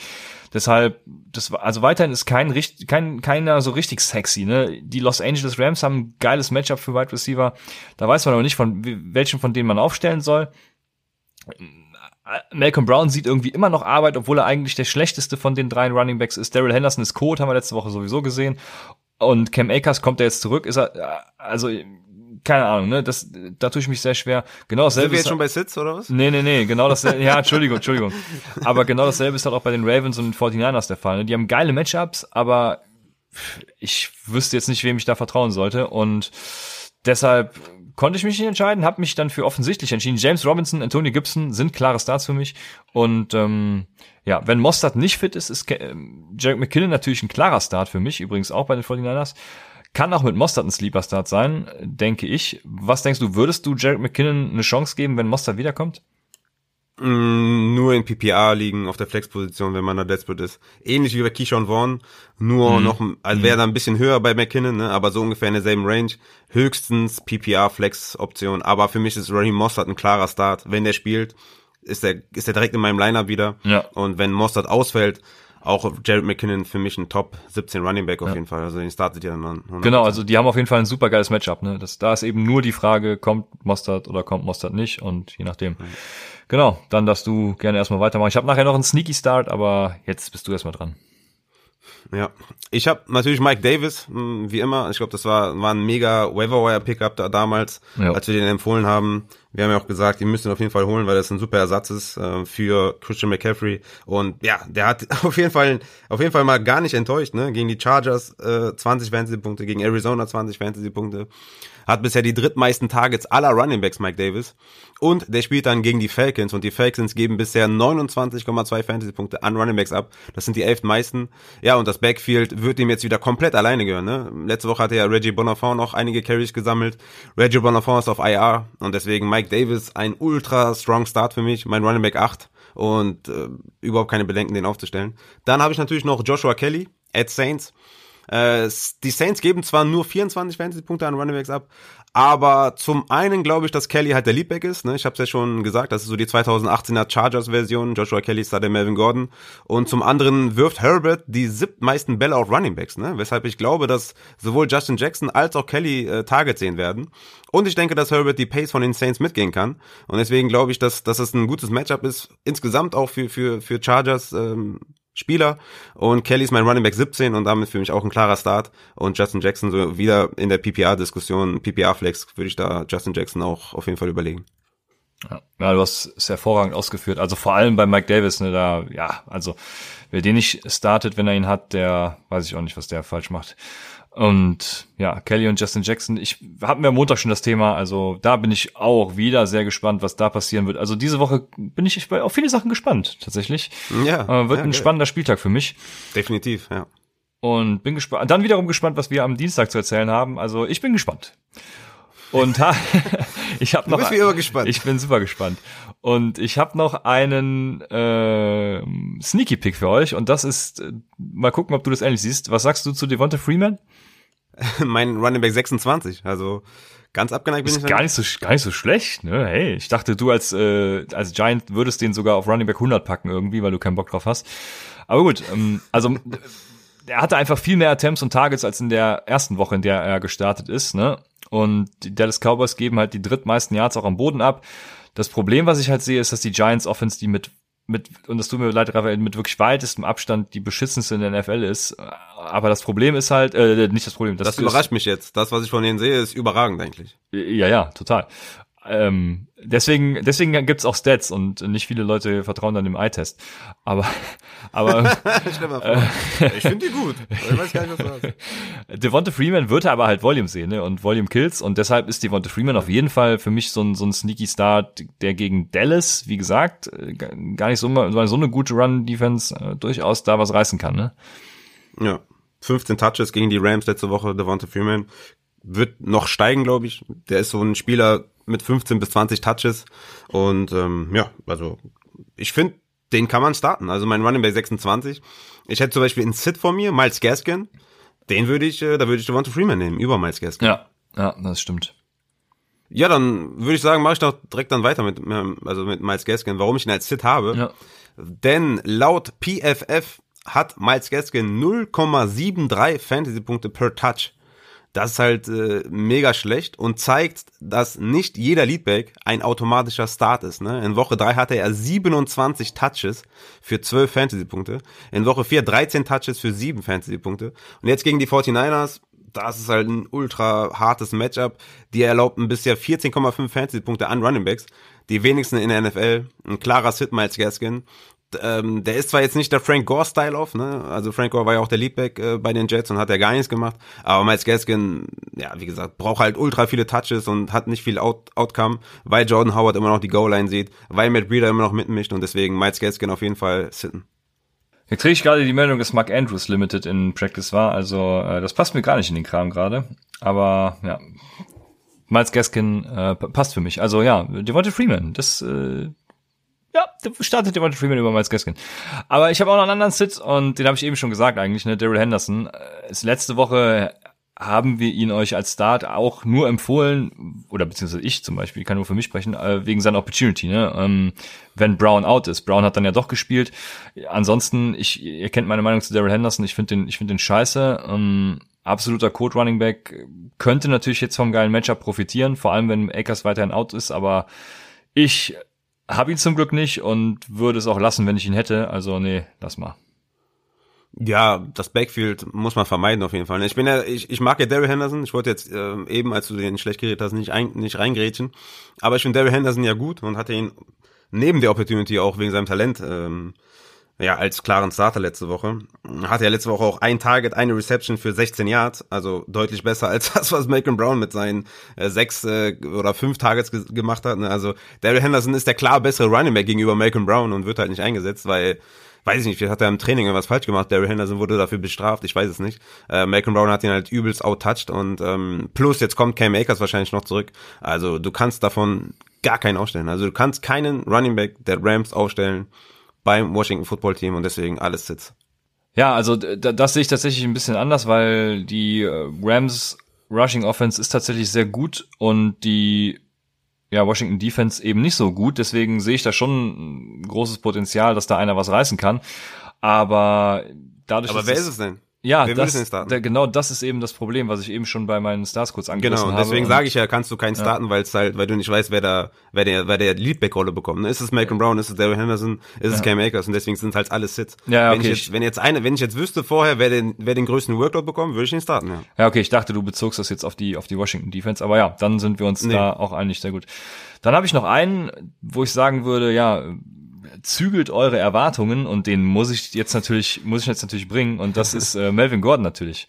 Deshalb, das war, also weiterhin ist kein, kein keiner so richtig sexy. Ne? Die Los Angeles Rams haben ein geiles Matchup für Wide Receiver. Da weiß man aber nicht, von welchen von denen man aufstellen soll. Malcolm Brown sieht irgendwie immer noch Arbeit, obwohl er eigentlich der schlechteste von den drei Running Backs ist. Daryl Henderson ist Code, haben wir letzte Woche sowieso gesehen. Und Cam Akers kommt er jetzt zurück, ist er, äh, also, keine Ahnung, ne, das, da tue ich mich sehr schwer. Genau Sind dasselbe wir ist, jetzt schon bei Sits oder was? Nee, nee, nee, genau dasselbe, ja, Entschuldigung, Entschuldigung. Aber genau dasselbe ist halt auch bei den Ravens und den 49ers der Fall. Ne? Die haben geile Matchups, aber ich wüsste jetzt nicht, wem ich da vertrauen sollte. Und deshalb konnte ich mich nicht entscheiden, habe mich dann für offensichtlich entschieden. James Robinson, Antonio Gibson sind klare Starts für mich. Und ähm, ja, wenn Mostert nicht fit ist, ist Jarek McKinnon natürlich ein klarer Start für mich, übrigens auch bei den 49ers. Kann auch mit Mostert ein Sleeper-Start sein, denke ich. Was denkst du, würdest du Jarek McKinnon eine Chance geben, wenn Mostert wiederkommt? Mm, nur in PPA liegen auf der Flexposition, wenn man da desperate ist. Ähnlich wie bei Keyshawn Vaughn, nur noch, also wäre da ein bisschen höher bei McKinnon, ne, aber so ungefähr in derselben Range. Höchstens PPA Flex Option, aber für mich ist Raheem Mossad ein klarer Start. Wenn der spielt, ist der, ist der direkt in meinem Lineup wieder. Ja. Und wenn Mossad ausfällt, auch Jared McKinnon für mich ein Top 17 Running Back auf jeden Fall. Also den startet ihr dann. dann Genau, also die haben auf jeden Fall ein super geiles Matchup. Ne? Das, da ist eben nur die Frage, kommt Mostert oder kommt Mostert nicht und je nachdem. Genau, dann darfst du gerne erstmal weitermachen. Ich habe nachher noch einen Sneaky Start, aber jetzt bist du erstmal dran. Ja, ich habe natürlich Mike Davis, mh, wie immer. Ich glaube, das war, war ein mega Waiver Pickup da damals, Ja. als wir den empfohlen haben. Wir haben ja auch gesagt, die müssen ihn auf jeden Fall holen, weil das ein super Ersatz ist äh, für Christian McCaffrey. Und ja, der hat (laughs) auf jeden Fall auf jeden Fall mal gar nicht enttäuscht, ne? Gegen die Chargers äh, 20 Fantasy-Punkte, gegen Arizona 20 Fantasy-Punkte. Hat bisher die drittmeisten Targets aller Running Backs, Mike Davis. Und der spielt dann gegen die Falcons und die Falcons geben bisher 29,2 Fantasy-Punkte an Running Backs ab. Das sind die elf meisten. Ja, und das Backfield wird ihm jetzt wieder komplett alleine gehören. Ne? Letzte Woche hatte ja Reggie Bonafont noch einige Carries gesammelt. Reggie Bonafont ist auf IR und deswegen Mike Davis ein ultra strong Start für mich. Mein Running Back 8 und äh, überhaupt keine Bedenken, den aufzustellen. Dann habe ich natürlich noch Joshua Kelly, at Saints. Äh, die Saints geben zwar nur 24 Fantasy-Punkte an Runningbacks ab, aber zum einen glaube ich, dass Kelly halt der Leadback ist. Ne? Ich habe es ja schon gesagt, das ist so die 2018er Chargers-Version. Joshua Kelly ist da der Melvin Gordon. Und zum anderen wirft Herbert die siebtmeisten Bälle auf Runningbacks, ne? weshalb ich glaube, dass sowohl Justin Jackson als auch Kelly äh, Targets sehen werden. Und ich denke, dass Herbert die Pace von den Saints mitgehen kann. Und deswegen glaube ich, dass, dass es ein gutes Matchup ist. Insgesamt auch für, für, für Chargers ähm, Spieler und Kelly ist mein Running Back 17 und damit für mich auch ein klarer Start und Justin Jackson so wieder in der PPR-Diskussion, PPR-Flex würde ich da Justin Jackson auch auf jeden Fall überlegen. Ja, ja, du hast es hervorragend ausgeführt. Also vor allem bei Mike Davis, ne, da, ja, also wer den nicht startet, wenn er ihn hat, der weiß ich auch nicht, was der falsch macht. Und ja, Kelly und Justin Jackson, ich hatten wir am Montag schon das Thema, also da bin ich auch wieder sehr gespannt, was da passieren wird. Also diese Woche bin ich auf viele Sachen gespannt, tatsächlich. Ja. Äh, wird ja, ein spannender Spieltag für mich. Definitiv, ja. Und bin gespannt, dann wiederum gespannt, was wir am Dienstag zu erzählen haben. Also ich bin gespannt. Und ha, (laughs) (laughs) ich habe noch. Du bist wie immer gespannt. Ich bin super gespannt. Und ich habe noch einen äh, Sneaky Pick für euch. Und das ist, äh, mal gucken, ob du das ähnlich siehst. Was sagst du zu Devonta Freeman? (laughs) mein Running Back 26. Also ganz abgeneigt bin ist ich. Gar nicht so gar nicht so schlecht, ne? Hey, ich dachte, du als äh, als Giant würdest den sogar auf Running Back 100 packen irgendwie, weil du keinen Bock drauf hast. Aber gut, ähm, also (laughs) er hatte einfach viel mehr Attempts und Targets als in der ersten Woche, in der er gestartet ist, ne? Und die Dallas Cowboys geben halt die drittmeisten Yards auch am Boden ab. Das Problem, was ich halt sehe, ist, dass die Giants Offense die mit mit, und das tut mir leid, Raphael, mit wirklich weitestem Abstand die beschissenste in der NFL ist. Aber das Problem ist halt, äh, nicht das Problem. Das, das überrascht mich jetzt. Das, was ich von denen sehe, ist überragend eigentlich. Ja, ja, total. Ähm, deswegen, deswegen gibt's auch Stats und nicht viele Leute vertrauen dann dem Eye-Test. Aber, (laughs) aber (laughs) äh, ich finde die gut. Ich weiß gar nicht, was du hast. (laughs) Devonta Freeman wird aber halt Volume sehen ne? und Volume Kills und deshalb ist Devonta Freeman auf jeden Fall für mich so ein, so ein sneaky Start, der gegen Dallas, wie gesagt, äh, gar nicht so, so eine gute Run-Defense äh, durchaus da was reißen kann. Ne? Ja. 15 Touches gegen die Rams letzte Woche, Devonta Freeman wird noch steigen, glaube ich. Der ist so ein Spieler, mit 15 bis 20 Touches. Und ähm, ja, also ich finde, den kann man starten. Also mein Running Back 26. Ich hätte zum Beispiel einen Sit vor mir, Miles Gaskin. Den würde ich, äh, da würde ich Devonta Freeman nehmen, über Miles Gaskin. Ja, ja, das stimmt. Ja, dann würde ich sagen, mache ich doch direkt dann weiter mit, also mit Miles Gaskin, warum ich ihn als Sit habe. Ja. Denn laut PFF hat Miles Gaskin 0,73 Fantasy-Punkte per Touch. Das ist halt äh, mega schlecht und zeigt, dass nicht jeder Leadback ein automatischer Start ist. Ne? In Woche 3 hatte er 27 Touches für 12 Fantasy-Punkte. In Woche 4 13 Touches für 7 Fantasy-Punkte. Und jetzt gegen die 49ers, das ist halt ein ultra hartes Matchup. Die erlaubten bisher 14,5 Fantasy-Punkte an Running Backs. Die wenigsten in der NFL. Ein klarer Sit Miles Gaskin ähm, der ist zwar jetzt nicht der Frank Gore-Style auf, ne? Also Frank Gore war ja auch der Leadback äh, bei den Jets und hat ja gar nichts gemacht. Aber Miles Gaskin, ja, wie gesagt, braucht halt ultra viele Touches und hat nicht viel Out Outcome, weil Jordan Howard immer noch die Goal-Line sieht, weil Matt Breeder immer noch mitmischt und deswegen Miles Gaskin auf jeden Fall sitten. Jetzt kriege ich gerade die Meldung, dass Mark Andrews Limited in Practice war, also äh, das passt mir gar nicht in den Kram gerade. Aber ja, Miles Gaskin äh, passt für mich. Also ja, Devonta Freeman, das äh, ja, startet Devonta Freeman über Miles Gaskin. Aber ich habe auch noch einen anderen Sit und den habe ich eben schon gesagt eigentlich, ne, Daryl Henderson. Äh, ist letzte Woche haben wir ihn euch als Start auch nur empfohlen, oder beziehungsweise ich zum Beispiel, kann nur für mich sprechen, äh, wegen seiner Opportunity, ne? Ähm, wenn Brown out ist. Brown hat dann ja doch gespielt. Ansonsten, ich, ihr kennt meine Meinung zu Daryl Henderson, ich finde den, ich finde den scheiße. Ähm, absoluter Code Running Back könnte natürlich jetzt vom geilen Matchup profitieren, vor allem wenn Akers weiterhin out ist, aber ich hab ihn zum Glück nicht und würde es auch lassen, wenn ich ihn hätte. Also nee, lass mal. Ja, das Backfield muss man vermeiden auf jeden Fall. Ich bin ja, ich, ich mag ja Daryl Henderson. Ich wollte jetzt äh, eben, als du den schlecht geredet hast, nicht, ein, nicht reingrätschen. Aber ich finde Daryl Henderson ja gut und hatte ihn neben der Opportunity auch wegen seinem Talent ähm, ja, als klaren Starter letzte Woche. Hatte ja letzte Woche auch ein Target, eine Reception für 16 Yards, also deutlich besser als (laughs) das, was Malcolm Brown mit seinen äh, sechs äh, oder fünf Targets ge gemacht hat. Ne? Also Daryl Henderson ist der klar bessere Running Back gegenüber Malcolm Brown und wird halt nicht eingesetzt, weil weiß ich nicht, vielleicht hat er im Training irgendwas falsch gemacht. Daryl Henderson wurde dafür bestraft, ich weiß es nicht. Äh, Malcolm Brown hat ihn halt übelst outtouched und ähm, plus jetzt kommt Cam Akers wahrscheinlich noch zurück. Also du kannst davon gar keinen aufstellen. Also du kannst keinen Running Back der Rams aufstellen beim Washington Football Team und deswegen alles Sitz. Ja, also das sehe ich tatsächlich ein bisschen anders, weil die äh, Rams Rushing Offense ist tatsächlich sehr gut und die ja, Washington Defense eben nicht so gut. Deswegen sehe ich da schon ein großes Potenzial, dass da einer was reißen kann. Aber dadurch. Aber wer ist es denn? Ja, Wer das, der, genau das ist eben das Problem, was ich eben schon bei meinen Stars kurz angerissen genau, habe. Genau, deswegen sage ich ja, kannst du keinen ja. starten, weil es halt, weil du nicht weißt, wer da, wer der, wer der Leadback-Rolle bekommt. Ist es Malcolm Brown, ist es Daryl Henderson, ist es Cam Akers und deswegen sind halt alles Sits. Ja, okay. Wenn ich jetzt, wenn jetzt eine, wenn ich jetzt wüsste vorher, wer den, wer den größten Workload bekommt, würde ich ihn starten, ja. Ja, okay, ich dachte, du bezogst das jetzt auf die, auf die Washington Defense, aber ja, dann sind wir uns nee. da auch einig, sehr gut. Dann habe ich noch einen, wo ich sagen würde, ja, zügelt eure Erwartungen und den muss ich jetzt natürlich, muss ich jetzt natürlich bringen und das ist äh, Melvin Gordon natürlich.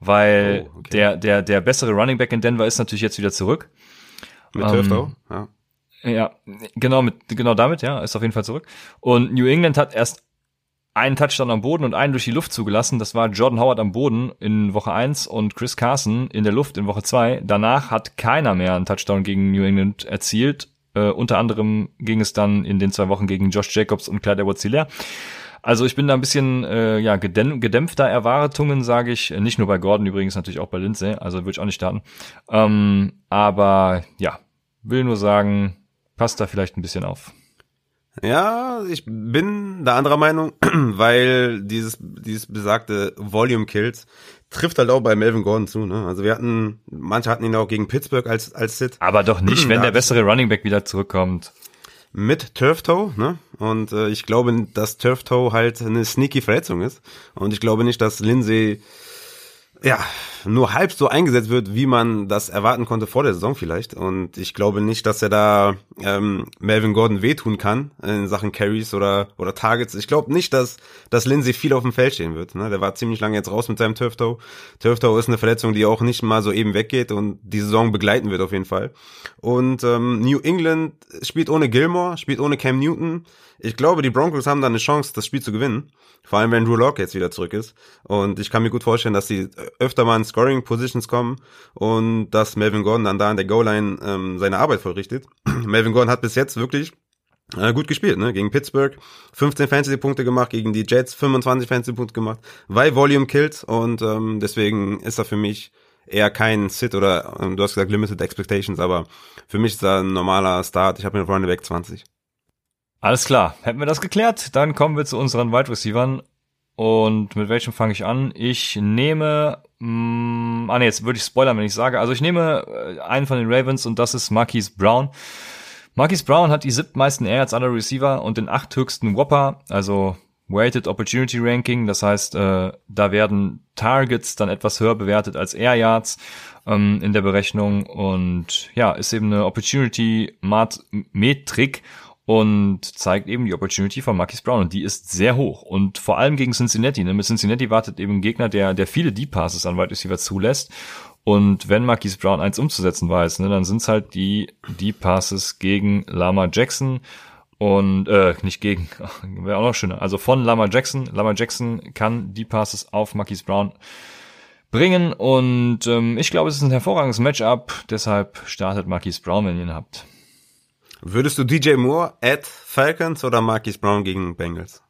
Weil oh, okay. der, der, der bessere Running Back in Denver ist natürlich jetzt wieder zurück. Mit ähm, Turf ja. Ja, genau, mit, genau damit, ja, ist auf jeden Fall zurück. Und New England hat erst einen Touchdown am Boden und einen durch die Luft zugelassen. Das war Jordan Howard am Boden in Woche 1 und Chris Carson in der Luft in Woche 2. Danach hat keiner mehr einen Touchdown gegen New England erzielt. Äh, unter anderem ging es dann in den zwei Wochen gegen Josh Jacobs und Clyde edwards Also ich bin da ein bisschen äh, ja gedämpfter Erwartungen, sage ich. Nicht nur bei Gordon übrigens, natürlich auch bei Lindsay. Also würde ich auch nicht starten. Ähm, aber ja, will nur sagen, passt da vielleicht ein bisschen auf. Ja, ich bin da anderer Meinung, (clears throat) weil dieses, dieses besagte Volume Kills trifft halt auch bei Melvin Gordon zu. Ne? Also wir hatten, manche hatten ihn auch gegen Pittsburgh als als Sit. Aber doch nicht, (clears throat) wenn der bessere Running Back wieder zurückkommt. Mit Turf Toe, ne? Und äh, ich glaube, dass Turf Toe halt eine sneaky Verletzung ist. Und ich glaube nicht, dass Lindsay ja, nur halb so eingesetzt wird, wie man das erwarten konnte vor der Saison vielleicht. Und ich glaube nicht, dass er da ähm, Melvin Gordon wehtun kann in Sachen Carries oder oder Targets. Ich glaube nicht, dass dass Lindsay viel auf dem Feld stehen wird. Ne? Der war ziemlich lange jetzt raus mit seinem Turf Toe. Ist eine Verletzung, die auch nicht mal so eben weggeht und die Saison begleiten wird auf jeden Fall. Und ähm, New England spielt ohne Gilmore, spielt ohne Cam Newton. Ich glaube, die Broncos haben da eine Chance, das Spiel zu gewinnen. Vor allem, wenn Drew Locke jetzt wieder zurück ist. Und ich kann mir gut vorstellen, dass sie öfter mal in Scoring Positions kommen und dass Melvin Gordon dann da an der Goal-Line ähm, seine Arbeit vollrichtet. (clears throat) Melvin Gordon hat bis jetzt wirklich äh, gut gespielt, ne? Gegen Pittsburgh 15 Fantasy-Punkte gemacht, gegen die Jets 25 Fantasy-Punkte gemacht, weil Volume killt und ähm, deswegen ist er für mich eher kein Sit oder ähm, du hast gesagt Limited Expectations, aber für mich ist er ein normaler Start. Ich habe ihn Running Back 20. Alles klar, hätten wir das geklärt, dann kommen wir zu unseren Wide Receivern. Und mit welchem fange ich an? Ich nehme, mh, mm, ah nee, jetzt würde ich spoilern, wenn ich sage. Also ich nehme äh, einen von den Ravens und das ist Marquise Brown. Marquise Brown hat die siebtmeisten Air aller Receiver und den achthöchsten Whopper, also Weighted Opportunity Ranking. Das heißt, äh, da werden Targets dann etwas höher bewertet als Air Yards ähm, in der Berechnung und ja, ist eben eine Opportunity Metrik und zeigt eben die Opportunity von Marquis Brown und die ist sehr hoch und vor allem gegen Cincinnati. Ne? Mit Cincinnati wartet eben ein Gegner, der, der viele Deep Passes an Wide Receiver zulässt und wenn Marquis Brown eins umzusetzen weiß, ne, dann sind's halt die Deep Passes gegen Lama Jackson und äh, nicht gegen, (laughs) wäre auch noch schöner. Also von Lama Jackson. Lama Jackson kann Deep Passes auf Marquis Brown bringen und ähm, ich glaube, es ist ein hervorragendes Matchup. Deshalb startet Marquis Brown, wenn ihr ihn habt. Würdest du DJ Moore at Falcons oder Marquis Brown gegen Bengals?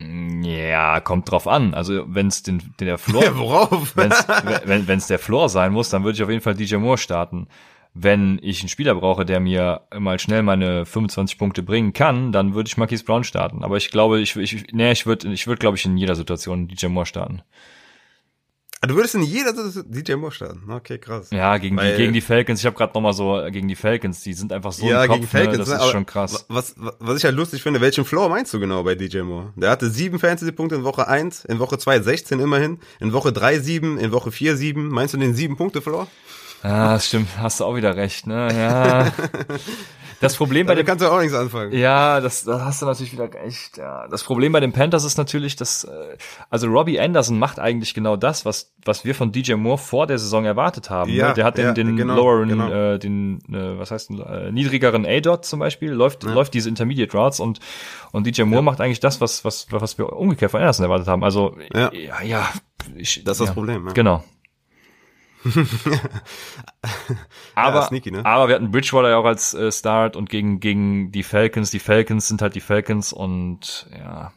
Ja, kommt drauf an. Also wenn es den, den der Floor, (laughs) ja, worauf? wenn's, wenn es der Floor sein muss, dann würde ich auf jeden Fall DJ Moore starten. Wenn ich einen Spieler brauche, der mir mal schnell meine 25 Punkte bringen kann, dann würde ich Marquis Brown starten. Aber ich glaube, ich, ich, nee, ich würde, ich würde, glaube ich, in jeder Situation DJ Moore starten. Ah, du würdest in jeder DJ Moore starten. Okay, krass. Ja, gegen, Weil, die, gegen die Falcons. Ich habe gerade noch mal so gegen die Falcons. Die sind einfach so ja, im Kopf, gegen Falcons, ne? das ist schon krass. Was, was, was ich halt lustig finde, welchen Floor meinst du genau bei DJ Moore? Der hatte sieben Fantasy-Punkte in Woche 1, in Woche 2 16 immerhin, in Woche 3 sieben, in Woche 4 sieben. Meinst du den sieben Punkte Floor? Ah, das stimmt. Hast du auch wieder recht, ne? Ja. (laughs) Das Problem bei dem kannst du auch nichts anfangen. Ja, das, da hast du natürlich wieder echt. Ja, das Problem bei den Panthers ist natürlich, dass äh, also Robbie Anderson macht eigentlich genau das, was was wir von DJ Moore vor der Saison erwartet haben. Ja, ne? Der hat ja, den, den genau, loweren, genau. Äh, den äh, was heißt äh, niedrigeren A-Dot zum Beispiel läuft ja. läuft diese Intermediate Routes und und DJ Moore macht eigentlich das, was was was wir umgekehrt von Anderson erwartet haben. Also ja, ja, ja ich, das ist das Problem. Ja. Genau. Aber, ja, sneaky, ne? aber wir hatten Bridgewater ja auch als äh, Start und gegen, gegen die Falcons. Die Falcons sind halt die Falcons und ja,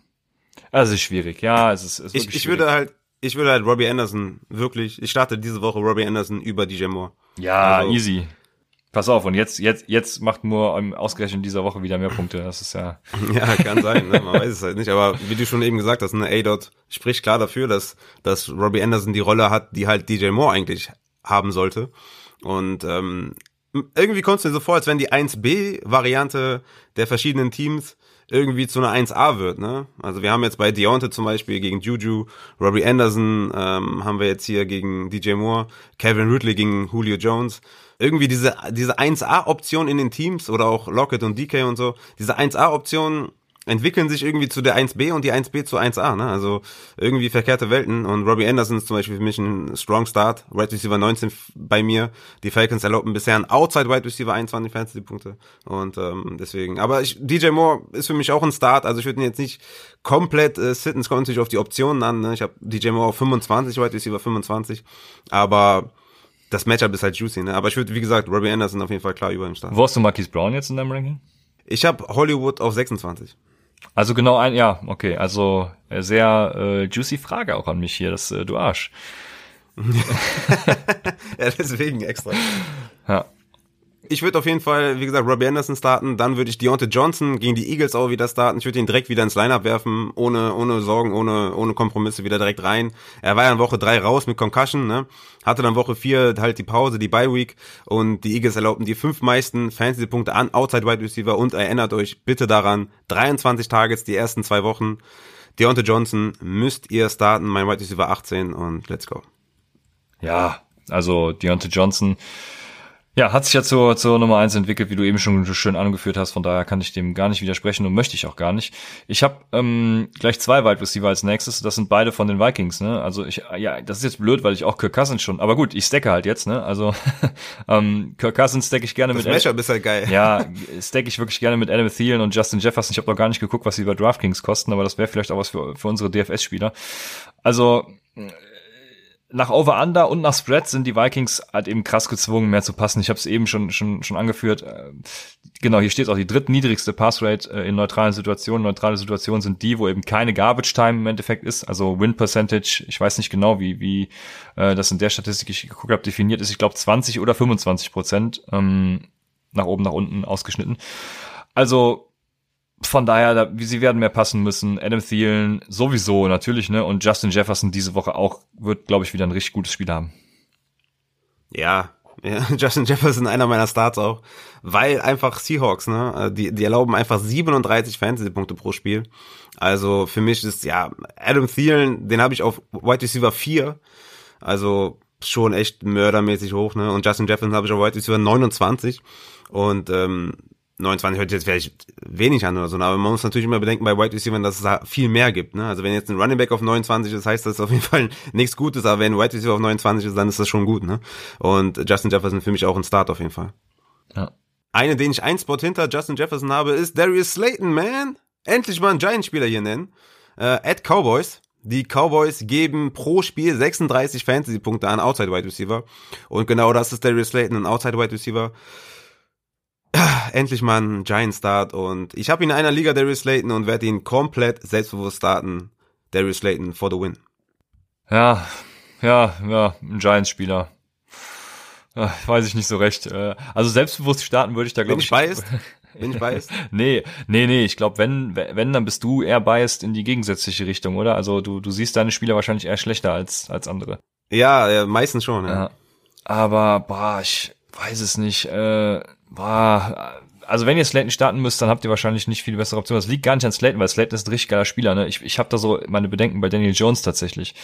also es ist schwierig. Ja, es ist, es ist ich, ich würde halt, ich würde halt Robbie Anderson wirklich, ich starte diese Woche Robbie Anderson über DJ Moore. Ja, also, easy. Pass auf, und jetzt, jetzt, jetzt macht Moore ausgerechnet in dieser Woche wieder mehr Punkte. Das ist ja. (laughs) Ja, kann sein, ne? man weiß es halt nicht. Aber wie du schon eben gesagt hast, ne, A-Dot spricht klar dafür, dass, dass Robbie Anderson die Rolle hat, die halt DJ Moore eigentlich haben sollte. Und ähm, irgendwie kommt es mir so vor, als wenn die 1B-Variante der verschiedenen Teams irgendwie zu einer 1A wird, ne? Also wir haben jetzt bei Deontay zum Beispiel gegen Juju, Robbie Anderson ähm, haben wir jetzt hier gegen DJ Moore, Kevin Ridley gegen Julio Jones. Irgendwie diese, diese 1A-Option in den Teams oder auch Lockett und DK und so, diese 1A-Option entwickeln sich irgendwie zu der 1B und die 1B zu 1A, ne? Also irgendwie verkehrte Welten und Robbie Anderson ist zum Beispiel für mich ein Strong Start, Wide Receiver 19 bei mir. Die Falcons erlauben bisher ein Outside Wide Receiver 21 Fantasy-Punkte und ähm, deswegen. Aber ich, DJ Moore ist für mich auch ein Start, also ich würde ihn jetzt nicht komplett äh, sitten, es kommt natürlich auf die Optionen an, ne? Ich habe DJ Moore auf 25, Wide Receiver 25, aber das Matchup ist halt juicy, ne? Aber ich würde, wie gesagt, Robbie Anderson auf jeden Fall klar über den Start. Wo hast du Marquise Brown jetzt in deinem Ranking? Ich habe Hollywood auf 26. Also genau ein, ja, okay, also äh, sehr äh, juicy Frage auch an mich hier, das äh, du Arsch. (laughs) ja, deswegen extra. Ja. Ich würde auf jeden Fall, wie gesagt, Robbie Anderson starten, dann würde ich Deontay Johnson gegen die Eagles auch wieder starten. Ich würde ihn direkt wieder ins Lineup werfen, ohne, ohne Sorgen, ohne, ohne Kompromisse wieder direkt rein. Er war ja in Woche drei raus mit Concussion, ne? Hatte dann Woche vier halt die Pause, die Bye Week und die Eagles erlaubten die fünf meisten Fantasy-Punkte an Outside Wide Receiver und erinnert euch bitte daran, 23 Targets die ersten zwei Wochen. Deontay Johnson müsst ihr starten, mein Wide Receiver 18 und let's go. Ja, also Deontay Johnson, ja, hat sich ja zur, zur Nummer eins entwickelt, wie du eben schon schön angeführt hast. Von daher kann ich dem gar nicht widersprechen und möchte ich auch gar nicht. Ich habe ähm, gleich zwei Wide Receiver als nächstes. Das sind beide von den Vikings. Ne? Also ich, ja, das ist jetzt blöd, weil ich auch Kirk Cousins schon. Aber gut, ich stecke halt jetzt. Ne? Also (laughs) ähm, Kirk Cousins stecke ich gerne das mit. Das Matchup ist halt geil. Ja, (laughs) stecke ich wirklich gerne mit Adam Thielen und Justin Jefferson. Ich habe noch gar nicht geguckt, was sie bei DraftKings kosten, aber das wäre vielleicht auch was für, für unsere DFS-Spieler. Also nach Over-Under und nach Spread sind die Vikings halt eben krass gezwungen, mehr zu passen. Ich habe es eben schon, schon, schon angeführt. Äh, genau, hier steht auch die drittniedrigste Passrate äh, in neutralen Situationen. Neutrale Situationen sind die, wo eben keine Garbage Time im Endeffekt ist. Also Win Percentage, ich weiß nicht genau, wie, wie äh, das in der Statistik, ich geguckt habe, definiert ist. Ich glaube 20 oder 25 Prozent ähm, nach oben, nach unten ausgeschnitten. Also von daher, da, wie sie werden mehr passen müssen. Adam Thielen sowieso natürlich, ne? Und Justin Jefferson diese Woche auch wird, glaube ich, wieder ein richtig gutes Spiel haben. Ja, (laughs) ja, Justin Jefferson einer meiner Starts auch, weil einfach Seahawks, ne, die, die erlauben einfach 37 Fantasy-Punkte pro Spiel. Also für mich ist ja Adam Thielen, den habe ich auf Wide Receiver 4, also schon echt mördermäßig hoch, ne? Und Justin Jefferson habe ich auf Wide Receiver 29 und ähm, 29 hört jetzt vielleicht wenig an oder so, aber man muss natürlich immer bedenken bei Wide Receiver, dass es da viel mehr gibt. Ne? Also wenn jetzt ein Running Back auf 29 ist, heißt das auf jeden Fall (laughs) nichts Gutes, aber wenn ein Wide Receiver auf 29 ist, dann ist das schon gut. Ne? Und Justin Jefferson für mich auch ein Start auf jeden Fall. Ja. Eine, den ich ein Spot hinter Justin Jefferson habe, ist Darius Slayton, man. Endlich mal einen Giant-Spieler hier nennen. Äh, at Cowboys. Die Cowboys geben pro Spiel 36 Fantasy-Punkte an Outside Wide Receiver. Und genau das ist Darius Slayton, ein Outside Wide Receiver endlich mal ein Giant Start und ich habe ihn in einer Liga Darius Slayton und werde ihn komplett selbstbewusst starten. Darius Slayton for the win. Ja, ja, ja, ein Giants-Spieler. Ja, weiß ich nicht so recht. Äh, also selbstbewusst starten würde ich da, glaube ich. Bin ich biased? Bin ich biased? (laughs) nee, nee, nee, ich glaube, wenn, wenn, dann bist du eher biased in die gegensätzliche Richtung, oder? Also du, du siehst deine Spieler wahrscheinlich eher schlechter als, als andere. Ja, meistens schon, ja. ja. Aber, boah, ich weiß es nicht. Äh, boah, also wenn ihr Slayton starten müsst, dann habt ihr wahrscheinlich nicht viel bessere Optionen. Das liegt gar nicht an Slayton, weil Slayton ist ein richtig geiler Spieler. Ne? Ich, ich habe da so meine Bedenken bei Daniel Jones tatsächlich.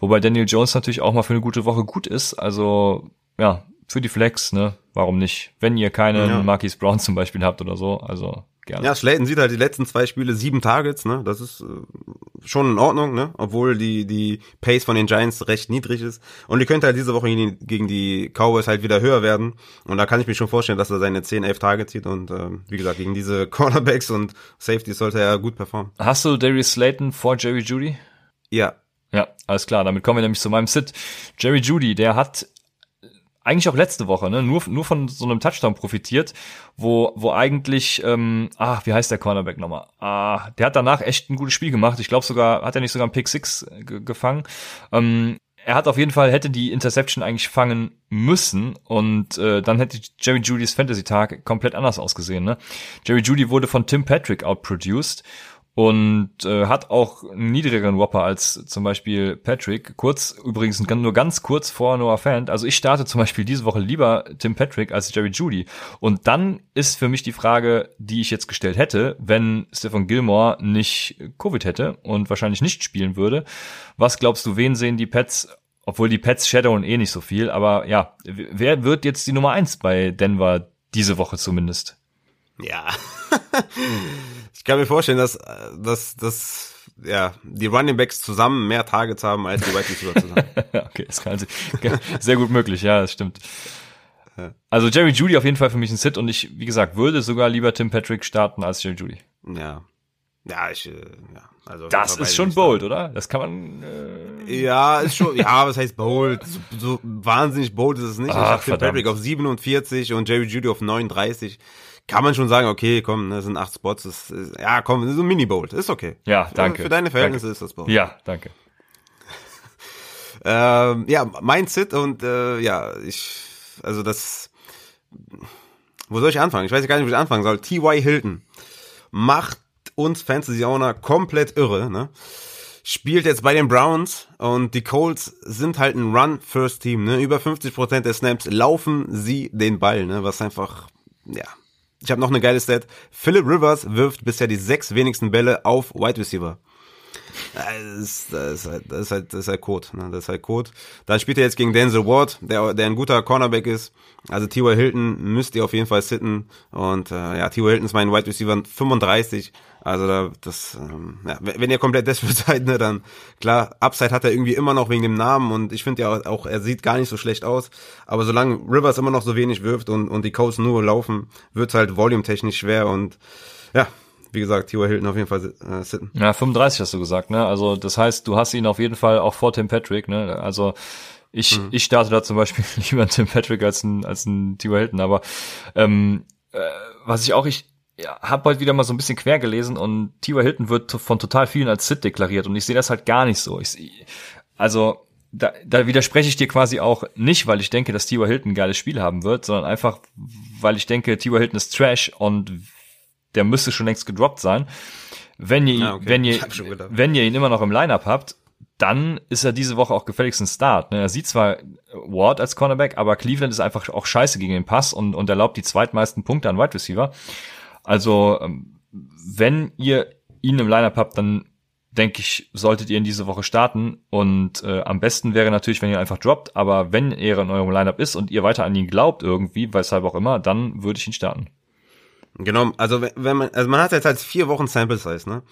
Wobei Daniel Jones natürlich auch mal für eine gute Woche gut ist. Also ja, für die Flex, ne? Warum nicht? Wenn ihr keinen ja. Marquis Brown zum Beispiel habt oder so. Also Gerne. Ja, Slayton sieht halt die letzten zwei Spiele sieben Targets, ne? Das ist äh, schon in Ordnung, ne? Obwohl die, die Pace von den Giants recht niedrig ist. Und die könnte halt diese Woche gegen die, gegen die Cowboys halt wieder höher werden. Und da kann ich mir schon vorstellen, dass er seine 10, 11 Targets zieht. Und äh, wie gesagt, gegen diese (laughs) Cornerbacks und Safeties sollte er gut performen. Hast du Darius Slayton vor Jerry Judy? Ja. Ja, alles klar. Damit kommen wir nämlich zu meinem Sit. Jerry Judy, der hat eigentlich auch letzte Woche, ne, nur, nur von so einem Touchdown profitiert, wo, wo eigentlich, ähm, ah, wie heißt der Cornerback nochmal? Ah, der hat danach echt ein gutes Spiel gemacht. Ich glaube sogar, hat er nicht sogar einen Pick Six gefangen. Ähm, er hat auf jeden Fall, hätte die Interception eigentlich fangen müssen und äh, dann hätte Jerry Judys Fantasy-Tag komplett anders ausgesehen. Ne? Jerry Judy wurde von Tim Patrick outproduced und äh, hat auch einen niedrigeren Whopper als zum Beispiel Patrick. Kurz, übrigens nur ganz kurz vor Noah Fant. Also ich starte zum Beispiel diese Woche lieber Tim Patrick als Jerry Judy. Und dann ist für mich die Frage, die ich jetzt gestellt hätte, wenn Stephen Gilmore nicht Covid hätte und wahrscheinlich nicht spielen würde. Was glaubst du, wen sehen die Pets obwohl die Pets shadowen eh nicht so viel, aber ja, wer wird jetzt die Nummer eins bei Denver diese Woche zumindest? Ja. (laughs) (laughs) ich kann mir vorstellen, dass, dass, dass ja, die Running Backs zusammen mehr Targets haben als die Wide Receiver zusammen. (laughs) okay, das kann sehr gut möglich, ja, das stimmt. Also Jerry Judy auf jeden Fall für mich ein Sit und ich, wie gesagt, würde sogar lieber Tim Patrick starten als Jerry Judy. Ja. Ja, ich, äh, ja. Also das ist schon bold, oder? Das kann man. Äh ja, ist schon. ja, was heißt bold? So, so wahnsinnig bold ist es nicht. Ach, ich habe Tim Patrick auf 47 und Jerry Judy auf 39 kann man schon sagen, okay, komm, das sind acht Spots, das ist, ja, komm, das ist ein Mini-Bolt, ist okay. Ja, danke. Für deine Verhältnisse danke. ist das Bolt. Ja, danke. (laughs) ähm, ja, mein Sit und äh, ja, ich, also das, wo soll ich anfangen? Ich weiß gar nicht, wo ich anfangen soll. T.Y. Hilton macht uns Fantasy Owner komplett irre, ne? Spielt jetzt bei den Browns und die Colts sind halt ein Run-First-Team, ne? Über 50% der Snaps laufen sie den Ball, ne? Was einfach, ja, ich habe noch eine geile Stat. Philip Rivers wirft bisher die sechs wenigsten Bälle auf Wide Receiver. Das ist, das ist, halt, das ist halt, das ist halt Code, ne? Das ist halt Code. Dann spielt er jetzt gegen Denzel Ward, der, der ein guter Cornerback ist. Also T.Y. Hilton müsst ihr auf jeden Fall sitten. Und äh, ja, T.Y. Hilton ist mein Wide Receiver 35. Also da, das, ähm, ja, wenn ihr komplett (laughs) desperate seid, ne, dann klar, Upside hat er irgendwie immer noch wegen dem Namen und ich finde ja auch, er sieht gar nicht so schlecht aus. Aber solange Rivers immer noch so wenig wirft und, und die Codes nur laufen, wird's halt volumetechnisch schwer und ja, wie gesagt, T.Y. Hilton auf jeden Fall äh, sitten. Ja, 35 hast du gesagt, ne? Also das heißt, du hast ihn auf jeden Fall auch vor Tim Patrick, ne? Also ich, mhm. ich starte da zum Beispiel (laughs) lieber einen Tim Patrick als ein, als ein T.Y. Hilton, aber ähm, äh, was ich auch ich ja, habe heute wieder mal so ein bisschen quer gelesen und T.Y. Hilton wird von total vielen als Sit deklariert und ich sehe das halt gar nicht so. Ich, also da, da widerspreche ich dir quasi auch nicht, weil ich denke, dass T.Y. Hilton ein geiles Spiel haben wird, sondern einfach, weil ich denke, T.Y. Hilton ist Trash und der müsste schon längst gedroppt sein. Wenn ihr, ah, okay. wenn ihr, wenn ihr ihn immer noch im Lineup habt, dann ist er diese Woche auch gefälligst ein Start. Ne? Er sieht zwar Ward als Cornerback, aber Cleveland ist einfach auch scheiße gegen den Pass und, und erlaubt die zweitmeisten Punkte an Wide Receiver. Also, ähm, wenn ihr ihn im Lineup habt, dann denke ich, solltet ihr in diese Woche starten. Und äh, am besten wäre natürlich, wenn ihr einfach droppt. Aber wenn er in eurem Lineup ist und ihr weiter an ihn glaubt irgendwie, weshalb auch immer, dann würde ich ihn starten. Genau, also wenn man, also man hat jetzt halt vier Wochen Sample Size, ne?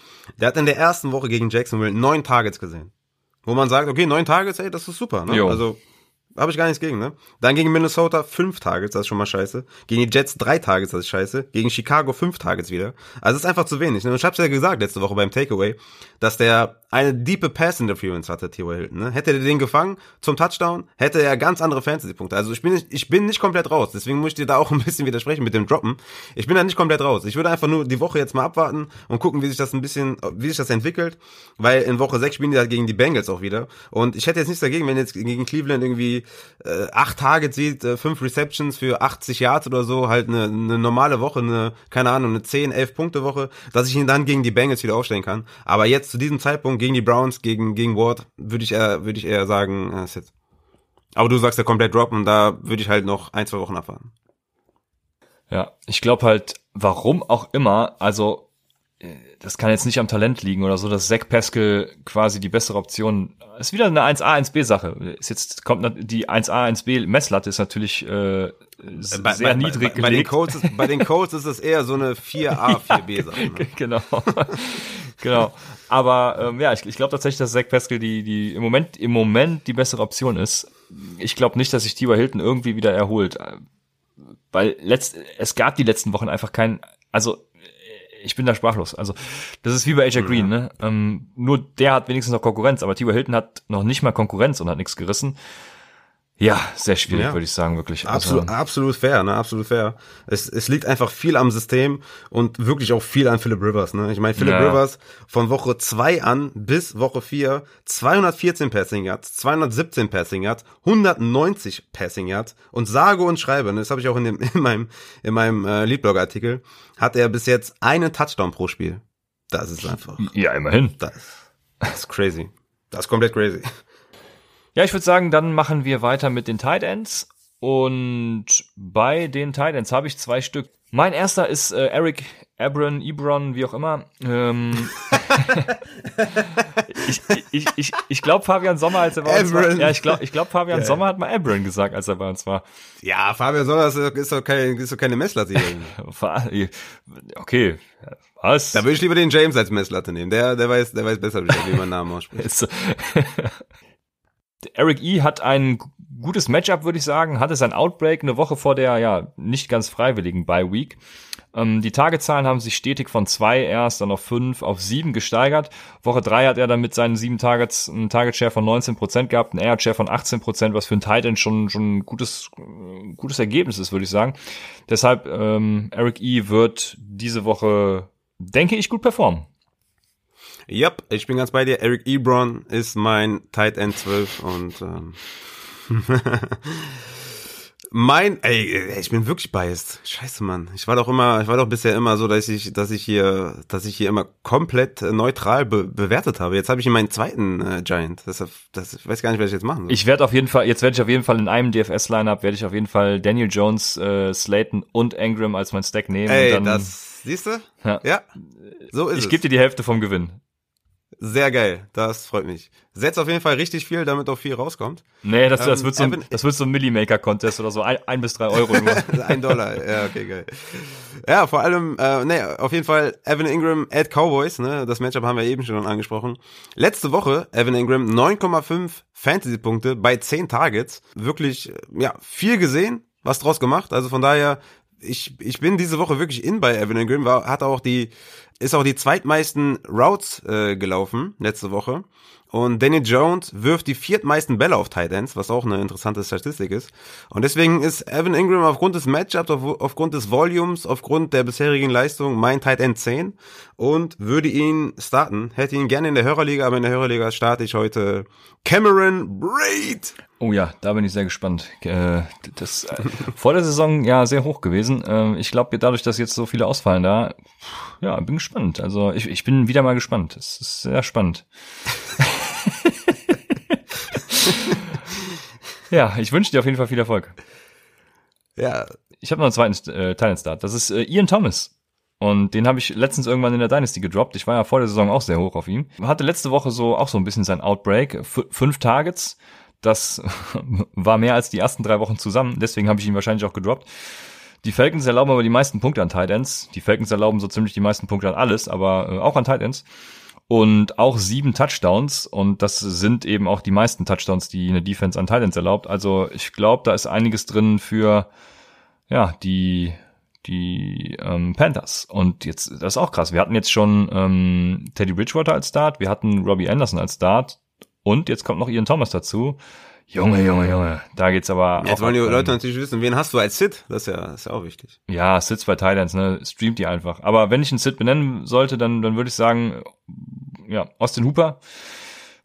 Der hat in der ersten Woche gegen Jacksonville neun Targets gesehen. Wo man sagt, okay, neun Targets, ey, das ist super, ne? Jo. Also habe ich gar nichts gegen, ne? Dann gegen Minnesota fünf Targets, das ist schon mal scheiße. Gegen die Jets drei Targets, das ist scheiße. Gegen Chicago fünf Targets wieder. Also ist einfach zu wenig. Ne? Und ich hab's ja gesagt letzte Woche beim Takeaway, dass der eine diepe Pass Interference hatte, T.Y. Hilton. Ne? Hätte er den gefangen zum Touchdown, hätte er ganz andere Fantasy-Punkte. Also ich bin, nicht, ich bin nicht komplett raus. Deswegen muss ich dir da auch (laughs) ein bisschen widersprechen mit dem Droppen. Ich bin da nicht komplett raus. Ich würde einfach nur die Woche jetzt mal abwarten und gucken, wie sich das ein bisschen, wie sich das entwickelt. Weil in Woche sechs spielen die halt gegen die Bengals auch wieder. Und ich hätte jetzt nichts dagegen, wenn jetzt gegen Cleveland irgendwie äh, acht Targets sieht, äh, fünf Receptions für 80 Yards oder so, halt eine, eine normale Woche, eine, keine Ahnung, eine 10, 11 Punkte Woche, dass ich ihn dann gegen die Bengals wieder aufstellen kann. Aber jetzt zu diesem Zeitpunkt gegen die Browns, gegen, gegen Ward, würde ich eher, ich eher sagen, äh, Sit. Aber du sagst ja komplett droppen, da würde ich halt noch ein, zwei Wochen abwarten. Ja, ich glaube halt, warum auch immer, also das kann jetzt nicht am Talent liegen oder so, dass Zach Pascal quasi die bessere Option ist wieder eine 1A, 1B Sache. Ist jetzt kommt die 1A, 1B Messlatte ist natürlich äh, sehr bei, bei, niedrig bei, bei, den Codes ist, bei den Codes ist es eher so eine 4A, 4B (laughs) Sache. Ne? genau. (laughs) genau. Aber ähm, ja, ich, ich glaube tatsächlich, dass Zach Pascal die die im Moment im Moment die bessere Option ist. Ich glaube nicht, dass sich Tiber Hilton irgendwie wieder erholt, weil letzt es gab die letzten Wochen einfach keinen also ich bin da sprachlos. Also das ist wie bei AJ Green, ne? Ähm, nur der hat wenigstens noch Konkurrenz, aber T.Y. Hilton hat noch nicht mal Konkurrenz und hat nichts gerissen. Ja, sehr schwierig, ja. würde ich sagen, wirklich. Absolut, also, absolut fair, ne? Absolut fair. Es, es liegt einfach viel am System und wirklich auch viel an Philip Rivers, ne? Ich meine, Philip ja. Rivers von Woche zwei an bis Woche vier 214 Passing Yards, 217 Passing Yards, 190 Passing Yards und sage und schreibe, ne? das habe ich auch in, dem, (laughs) in meinem, in meinem äh, Leadblog-Artikel, hat er bis jetzt einen Touchdown pro Spiel. Das ist einfach. Ja, immerhin. Das, das ist crazy. Das ist komplett crazy. Ja, ich würde sagen, dann machen wir weiter mit den Tight Ends. Und bei den Tight Ends habe ich zwei Stück. Mein erster ist äh, Eric Ebron, Ebron, wie auch immer. Ähm, (laughs) ich ich, ich, ich glaube, Fabian Sommer, als er bei uns war. Ja, ich glaube, ich glaub, Fabian yeah. Sommer hat mal Ebron gesagt, als er bei uns war. Ja, Fabian Sommer ist, doch, keine, ist doch keine Messlatte hier. (laughs) okay. Was? Da würde ich lieber den James als Messlatte nehmen. Der, der weiß, der weiß besser, wie man Namen ausspricht. (laughs) Eric E. hat ein gutes Matchup, würde ich sagen, hatte sein Outbreak eine Woche vor der ja nicht ganz freiwilligen Bye Week. Ähm, die Tagezahlen haben sich stetig von zwei erst dann auf fünf auf sieben gesteigert. Woche drei hat er dann mit seinen sieben Targets einen Target Share von 19 Prozent gehabt, einen Air Share von 18 Prozent, was für ein Tight End schon schon ein gutes gutes Ergebnis ist, würde ich sagen. Deshalb ähm, Eric E. wird diese Woche denke ich gut performen. Yep, ich bin ganz bei dir. Eric Ebron ist mein Tight End 12 und ähm, (laughs) mein, ey, ich bin wirklich biased. Scheiße, Mann. Ich war doch immer, ich war doch bisher immer so, dass ich, dass ich hier, dass ich hier immer komplett neutral be bewertet habe. Jetzt habe ich hier meinen zweiten äh, Giant. Das, das, ich weiß gar nicht, was ich jetzt machen soll. Ich werde auf jeden Fall, jetzt werde ich auf jeden Fall in einem DFS-Lineup werde ich auf jeden Fall Daniel Jones, äh, Slayton und Ingram als mein Stack nehmen. Ey, dann, das, siehst du? Ja. ja. So ist ich es. Ich gebe dir die Hälfte vom Gewinn. Sehr geil, das freut mich. Setz auf jeden Fall richtig viel, damit auch viel rauskommt. Nee, das, das, ähm, wird, so ein, das wird so ein Millimaker-Contest oder so, ein, ein bis drei Euro nur. (laughs) ein Dollar, ja, okay, geil. Ja, vor allem, äh, nee, auf jeden Fall Evan Ingram at Cowboys, ne, das Matchup haben wir eben schon angesprochen. Letzte Woche, Evan Ingram, 9,5 Fantasy-Punkte bei 10 Targets. Wirklich, ja, viel gesehen, was draus gemacht. Also von daher, ich, ich bin diese Woche wirklich in bei Evan Ingram, war, hat auch die ist auch die zweitmeisten Routes äh, gelaufen letzte Woche. Und Danny Jones wirft die viertmeisten Bälle auf Tight Ends, was auch eine interessante Statistik ist. Und deswegen ist Evan Ingram aufgrund des Matchups, auf, aufgrund des Volumes, aufgrund der bisherigen Leistung mein Tight End 10 und würde ihn starten. Hätte ihn gerne in der Hörerliga, aber in der Hörerliga starte ich heute Cameron Braid. Oh ja, da bin ich sehr gespannt. Äh, das äh, vor der Saison ja sehr hoch gewesen. Äh, ich glaube, dadurch, dass jetzt so viele ausfallen da, ja, bin gespannt. Also ich, ich bin wieder mal gespannt. Es ist sehr spannend. (laughs) ja, ich wünsche dir auf jeden Fall viel Erfolg. Ja. Ich habe noch einen zweiten äh, Start. Das ist äh, Ian Thomas. Und den habe ich letztens irgendwann in der Dynasty gedroppt. Ich war ja vor der Saison auch sehr hoch auf ihm. Hatte letzte Woche so auch so ein bisschen sein Outbreak. F fünf Targets, das (laughs) war mehr als die ersten drei Wochen zusammen. Deswegen habe ich ihn wahrscheinlich auch gedroppt. Die Falcons erlauben aber die meisten Punkte an Tight Ends. Die Falcons erlauben so ziemlich die meisten Punkte an alles, aber äh, auch an Tight Ends. Und auch sieben Touchdowns. Und das sind eben auch die meisten Touchdowns, die eine Defense an Tight Ends erlaubt. Also ich glaube, da ist einiges drin für ja die die ähm, Panthers. Und jetzt, das ist auch krass. Wir hatten jetzt schon ähm, Teddy Bridgewater als Start, wir hatten Robbie Anderson als Start, und jetzt kommt noch Ian Thomas dazu. Junge, Junge, Junge, da geht's aber Jetzt wollen die Leute natürlich wissen, wen hast du als Sid? Das ist ja, das ist ja auch wichtig. Ja, Sids bei Thailands, ne, streamt die einfach. Aber wenn ich einen Sid benennen sollte, dann, dann würde ich sagen, ja, Austin Hooper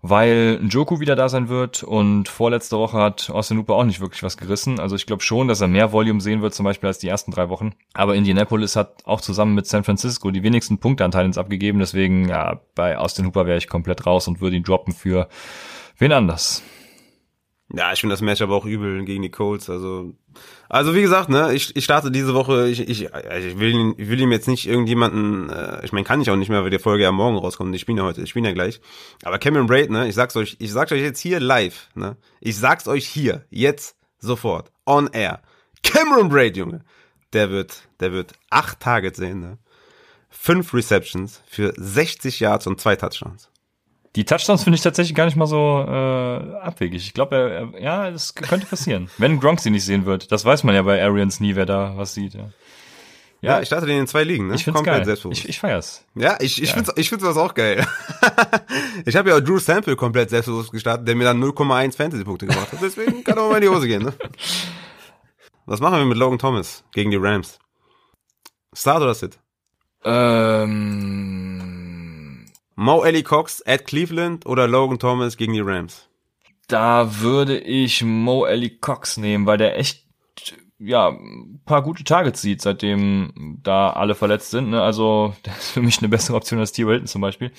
weil Njoku wieder da sein wird und vorletzte Woche hat Austin Hooper auch nicht wirklich was gerissen. Also ich glaube schon, dass er mehr Volume sehen wird, zum Beispiel als die ersten drei Wochen. Aber Indianapolis hat auch zusammen mit San Francisco die wenigsten Punkteanteile ins abgegeben. Deswegen, ja, bei Austin Hooper wäre ich komplett raus und würde ihn droppen für wen anders. Ja, ich finde das Match aber auch übel gegen die Colts. Also, also wie gesagt, ne, ich, ich starte diese Woche. Ich, ich, ich will, ich will ihm jetzt nicht irgendjemanden. Äh, ich meine, kann ich auch nicht mehr, weil die Folge ja morgen rauskommt. Ich spiele ja heute, ich spiele ja gleich. Aber Cameron Braid, ne, ich sag's euch, ich sag's euch jetzt hier live, ne, ich sag's euch hier jetzt sofort on air. Cameron Braid, Junge, der wird, der wird acht Targets sehen, ne, fünf Receptions für 60 Yards und zwei Touchdowns. Die Touchdowns finde ich tatsächlich gar nicht mal so äh, abwegig. Ich glaube, er, er, ja, das könnte passieren. (laughs) Wenn Gronk sie nicht sehen wird. Das weiß man ja bei Arians nie, wer da was sieht. Ja. Ja, ich starte den in zwei Ligen, ne? Ich find's Komplett geil. selbstbewusst. Ich, ich feier's. Ja, ich, ich find's, ich find's das auch geil. (laughs) ich habe ja auch Drew Sample komplett selbstbewusst gestartet, der mir dann 0,1 Fantasy-Punkte gemacht hat. Deswegen kann auch mal in die Hose gehen, ne? (laughs) Was machen wir mit Logan Thomas gegen die Rams? Start oder Sit? Ähm, Mo Ellie Cox at Cleveland oder Logan Thomas gegen die Rams? da würde ich Mo Ellie Cox nehmen, weil der echt ja, ein paar gute Targets sieht, seitdem da alle verletzt sind. Ne? Also, (laughs) das ist für mich eine bessere Option als T. Hilton zum Beispiel.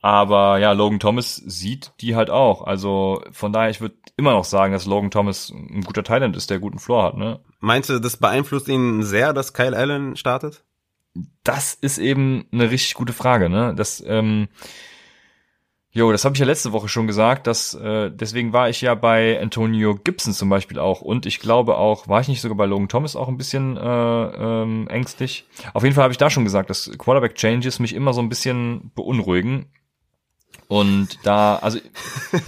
Aber ja, Logan Thomas sieht die halt auch. Also von daher, ich würde immer noch sagen, dass Logan Thomas ein guter Thailand ist, der guten Floor hat. Ne? Meinst du, das beeinflusst ihn sehr, dass Kyle Allen startet? Das ist eben eine richtig gute Frage. Ne? Das, ähm, jo, das habe ich ja letzte Woche schon gesagt. Dass, äh, deswegen war ich ja bei Antonio Gibson zum Beispiel auch. Und ich glaube auch, war ich nicht sogar bei Logan Thomas auch ein bisschen äh, ähm, ängstlich. Auf jeden Fall habe ich da schon gesagt, dass Quarterback Changes mich immer so ein bisschen beunruhigen. Und da, also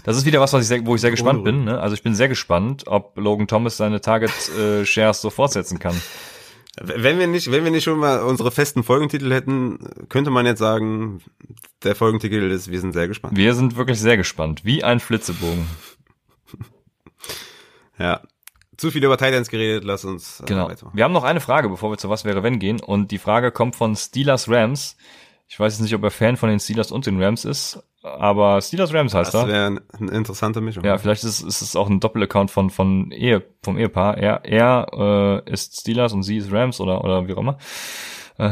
das ist wieder was, was ich sehr, wo ich sehr gespannt bin. Ne? Also ich bin sehr gespannt, ob Logan Thomas seine Target äh, Shares so fortsetzen kann. Wenn wir nicht, wenn wir nicht schon mal unsere festen Folgentitel hätten, könnte man jetzt sagen, der Folgentitel ist, wir sind sehr gespannt. Wir sind wirklich sehr gespannt, wie ein Flitzebogen. (laughs) Ja. Zu viel über Titans geredet, lass uns äh, Genau. weitermachen. Wir haben noch eine Frage, bevor wir zu was wäre wenn gehen. Und die Frage kommt von Steelers Rams. Ich weiß jetzt nicht, ob er Fan von den Steelers und den Rams ist, aber Steelers Rams heißt Das er. wäre eine interessante Mischung. Ja, vielleicht ist, ist es auch ein Doppelaccount von von Ehe vom Ehepaar. Er er äh, ist Steelers und sie ist Rams oder oder wie auch immer.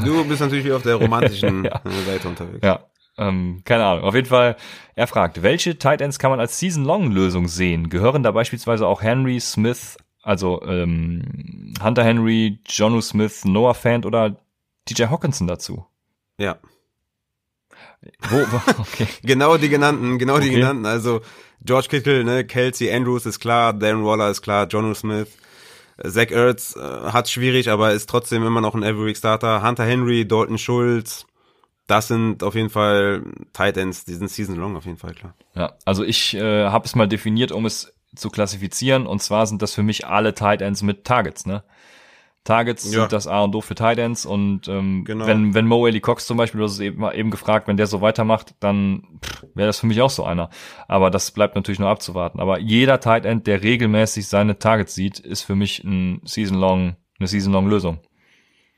Du bist natürlich wie auf der romantischen (laughs) Ja. äh, Seite unterwegs. Ja, ähm, keine Ahnung. Auf jeden Fall, er fragt, welche Tight Ends kann man als Season-Long-Lösung sehen? Gehören da beispielsweise auch Henry, Smith, also ähm, Hunter Henry, Jonu Smith, Noah Fant oder DJ Hawkinson dazu? Ja. Wo, (laughs) okay. Genau die genannten, genau die Okay. genannten. Also George Kittle, ne, Kelsey Andrews ist klar, Darren Waller ist klar, Jonu Smith, äh, Zach Ertz äh, hat schwierig, aber ist trotzdem immer noch ein Every Starter. Hunter Henry, Dalton Schultz, das sind auf jeden Fall Tight Ends, die sind Season Long auf jeden Fall klar. Ja, also ich äh, habe es mal definiert, um es zu klassifizieren. Und zwar sind das für mich alle Tight Ends mit Targets, ne? Targets Ja. sind das A und O für Ends und ähm, Genau. wenn, wenn Mo Ellie Cox zum Beispiel, du hast es eben, eben gefragt, wenn der so weitermacht, dann wäre das für mich auch so einer. Aber das bleibt natürlich nur abzuwarten. Aber jeder Tight End, der regelmäßig seine Targets sieht, ist für mich ein Season-Long, eine Season-Long-Lösung.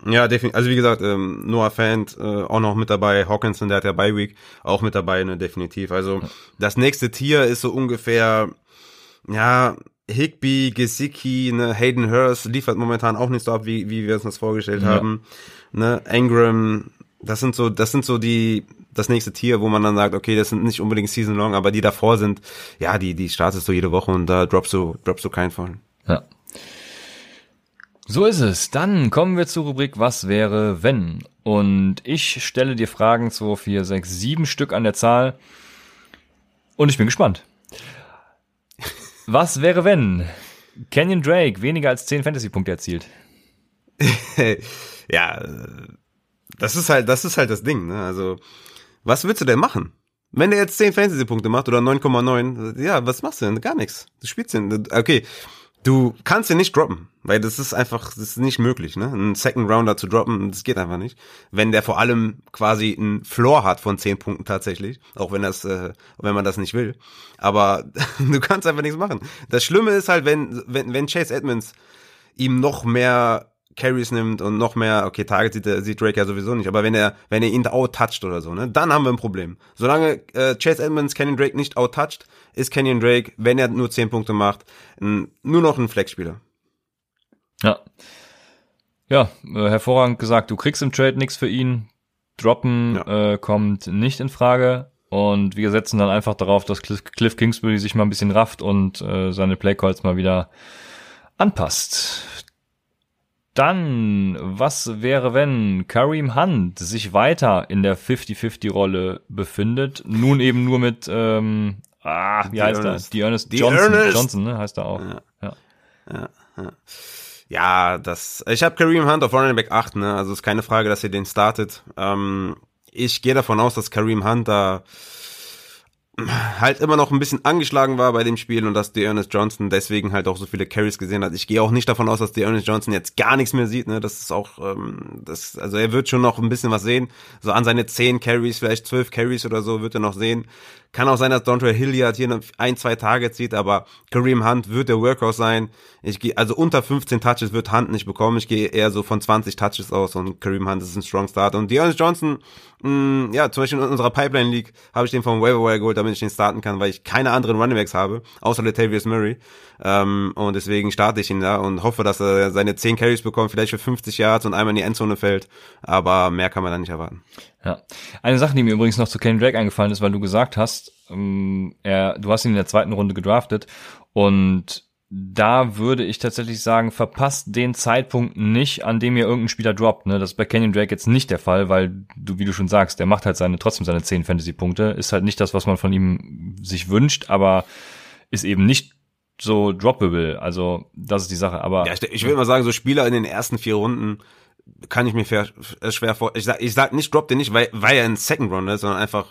Ja, definitiv. Also wie gesagt, ähm, Noah Fant äh, auch noch mit dabei, Hawkinson, der hat ja Bye Week, auch mit dabei, ne, definitiv. Also das nächste Tier ist so ungefähr, ja, Higby, Gesicki, ne, Hayden Hurst liefert momentan auch nicht so ab, wie, wie wir uns das vorgestellt Ja. haben. Ne, Ingram, das sind so, das sind so die, das nächste Tier, wo man dann sagt, okay, das sind nicht unbedingt Season Long, aber die davor sind, ja, die, die startest du jede Woche und da droppst du, droppst du keinen von. Ja. So ist es. Dann kommen wir zur Rubrik Was wäre wenn? Und ich stelle dir Fragen, 2, 4, 6, 7 Stück an der Zahl. Und ich bin gespannt. Was wäre wenn? Kenyon Drake weniger als 10 Fantasy-Punkte erzielt. (laughs) ja, das ist halt, das ist halt das Ding, ne? Also, was willst du denn machen? Wenn der jetzt 10 Fantasy-Punkte macht oder 9,9, ja, was machst du denn? Gar nichts. Du spielst ihn. Okay, du kannst ihn nicht droppen, weil das ist einfach, das ist nicht möglich, ne? Einen Second Rounder zu droppen, das geht einfach nicht. Wenn der vor allem quasi einen Floor hat von 10 Punkten tatsächlich, auch wenn das, äh, wenn man das nicht will. Aber (laughs) du kannst einfach nichts machen. Das Schlimme ist halt, wenn, wenn, wenn Chase Edmonds ihm noch mehr Carries nimmt und noch mehr, okay, Target sieht, sieht Drake ja sowieso nicht, aber wenn er, wenn er ihn out-toucht oder so, ne, dann haben wir ein Problem. Solange äh, Chase Edmonds Kenyon Drake nicht out-toucht, ist Kenyon Drake, wenn er nur 10 Punkte macht, n, nur noch ein Flexspieler. Ja. Ja, äh, hervorragend gesagt. Du kriegst im Trade nichts für ihn. Droppen äh, kommt nicht in Frage. Und wir setzen dann einfach darauf, dass Cliff, Cliff Kingsbury sich mal ein bisschen rafft und äh, seine Playcalls mal wieder anpasst. Dann, was wäre, wenn Kareem Hunt sich weiter in der 50-50-Rolle befindet? Nun eben nur mit, ähm, ah, wie heißt Ernest. er? Die Ernest Die Johnson. Ernest. Johnson, ne? Heißt er auch. Ja. Ja, das, ich habe Kareem Hunt auf Running Back 8, ne, also ist keine Frage, dass ihr den startet. Ähm, ich gehe davon aus, dass Kareem Hunt da halt immer noch ein bisschen angeschlagen war bei dem Spiel und dass Dearness Johnson deswegen halt auch so viele Carries gesehen hat. Ich gehe auch nicht davon aus, dass Dearness Johnson jetzt gar nichts mehr sieht. Ne? Das ist auch, ähm, das, also er wird schon noch ein bisschen was sehen. So an seine zehn Carries, vielleicht zwölf Carries oder so wird er noch sehen. Kann auch sein, dass Dontre Hilliard hier ein, zwei Tage zieht, aber Kareem Hunt wird der Workhorse sein. Ich gehe, also unter 15 Touches wird Hunt nicht bekommen. Ich gehe eher so von 20 Touches aus und Kareem Hunt ist ein Strong Start. Und Dearness Johnson, mh, mm, ja, zum Beispiel in unserer Pipeline League habe ich den vom Waiver Wire geholt, damit ich den starten kann, weil ich keine anderen Running Backs habe, außer Latavius Murray. Ähm, und deswegen starte ich ihn da und hoffe, dass er seine 10 Carries bekommt, vielleicht für 50 Yards und einmal in die Endzone fällt. Aber mehr kann man da nicht erwarten. Ja. Eine Sache, die mir übrigens noch zu Kenny Drake eingefallen ist, weil du gesagt hast, ähm, er, du hast ihn in der zweiten Runde gedraftet und da würde ich tatsächlich sagen, verpasst den Zeitpunkt nicht, an dem ihr irgendein Spieler droppt. Ne? Das ist bei Kenyon Drake jetzt nicht der Fall, weil du, wie du schon sagst, der macht halt seine trotzdem seine 10 Fantasy-Punkte. Ist halt nicht das, was man von ihm sich wünscht, aber ist eben nicht so droppable. Also, das ist die Sache. Aber ja, ich, ich will mal sagen, so Spieler in den ersten vier Runden kann ich mir fair, schwer vor. Ich sag, ich sag nicht, droppt den nicht, weil, weil er ein Second Runner ist, sondern einfach,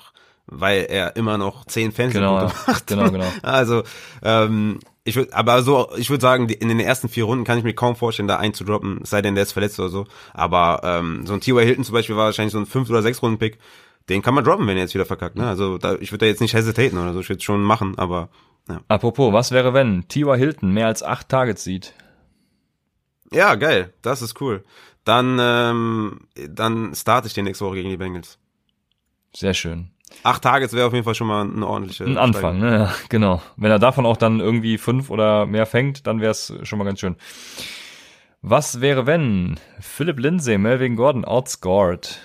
weil er immer noch zehn Fans genau, macht. Genau, genau. (laughs) Also, ähm, ich würde, aber so, ich würde sagen, in den ersten vier Runden kann ich mir kaum vorstellen, da einzudroppen, sei denn der ist verletzt oder so. Aber ähm, so ein T.Y. Hilton zum Beispiel war wahrscheinlich so ein fünf oder sechs Runden Pick. Den kann man droppen, wenn er jetzt wieder verkackt. Ne? Also da, ich würde da jetzt nicht hesitaten oder so. Ich würde schon machen, aber ja. Apropos, was wäre, wenn T.Y. Hilton mehr als acht Targets sieht? Ja, geil. Das ist cool. Dann, ähm, dann starte ich den nächste Woche gegen die Bengals. Sehr schön. Acht Targets wäre auf jeden Fall schon mal eine ordentliche. Ein Anfang, ne? Ja, genau. Wenn er davon auch dann irgendwie fünf oder mehr fängt, dann wäre es schon mal ganz schön. Was wäre, wenn Philip Lindsay, Melvin Gordon outscored?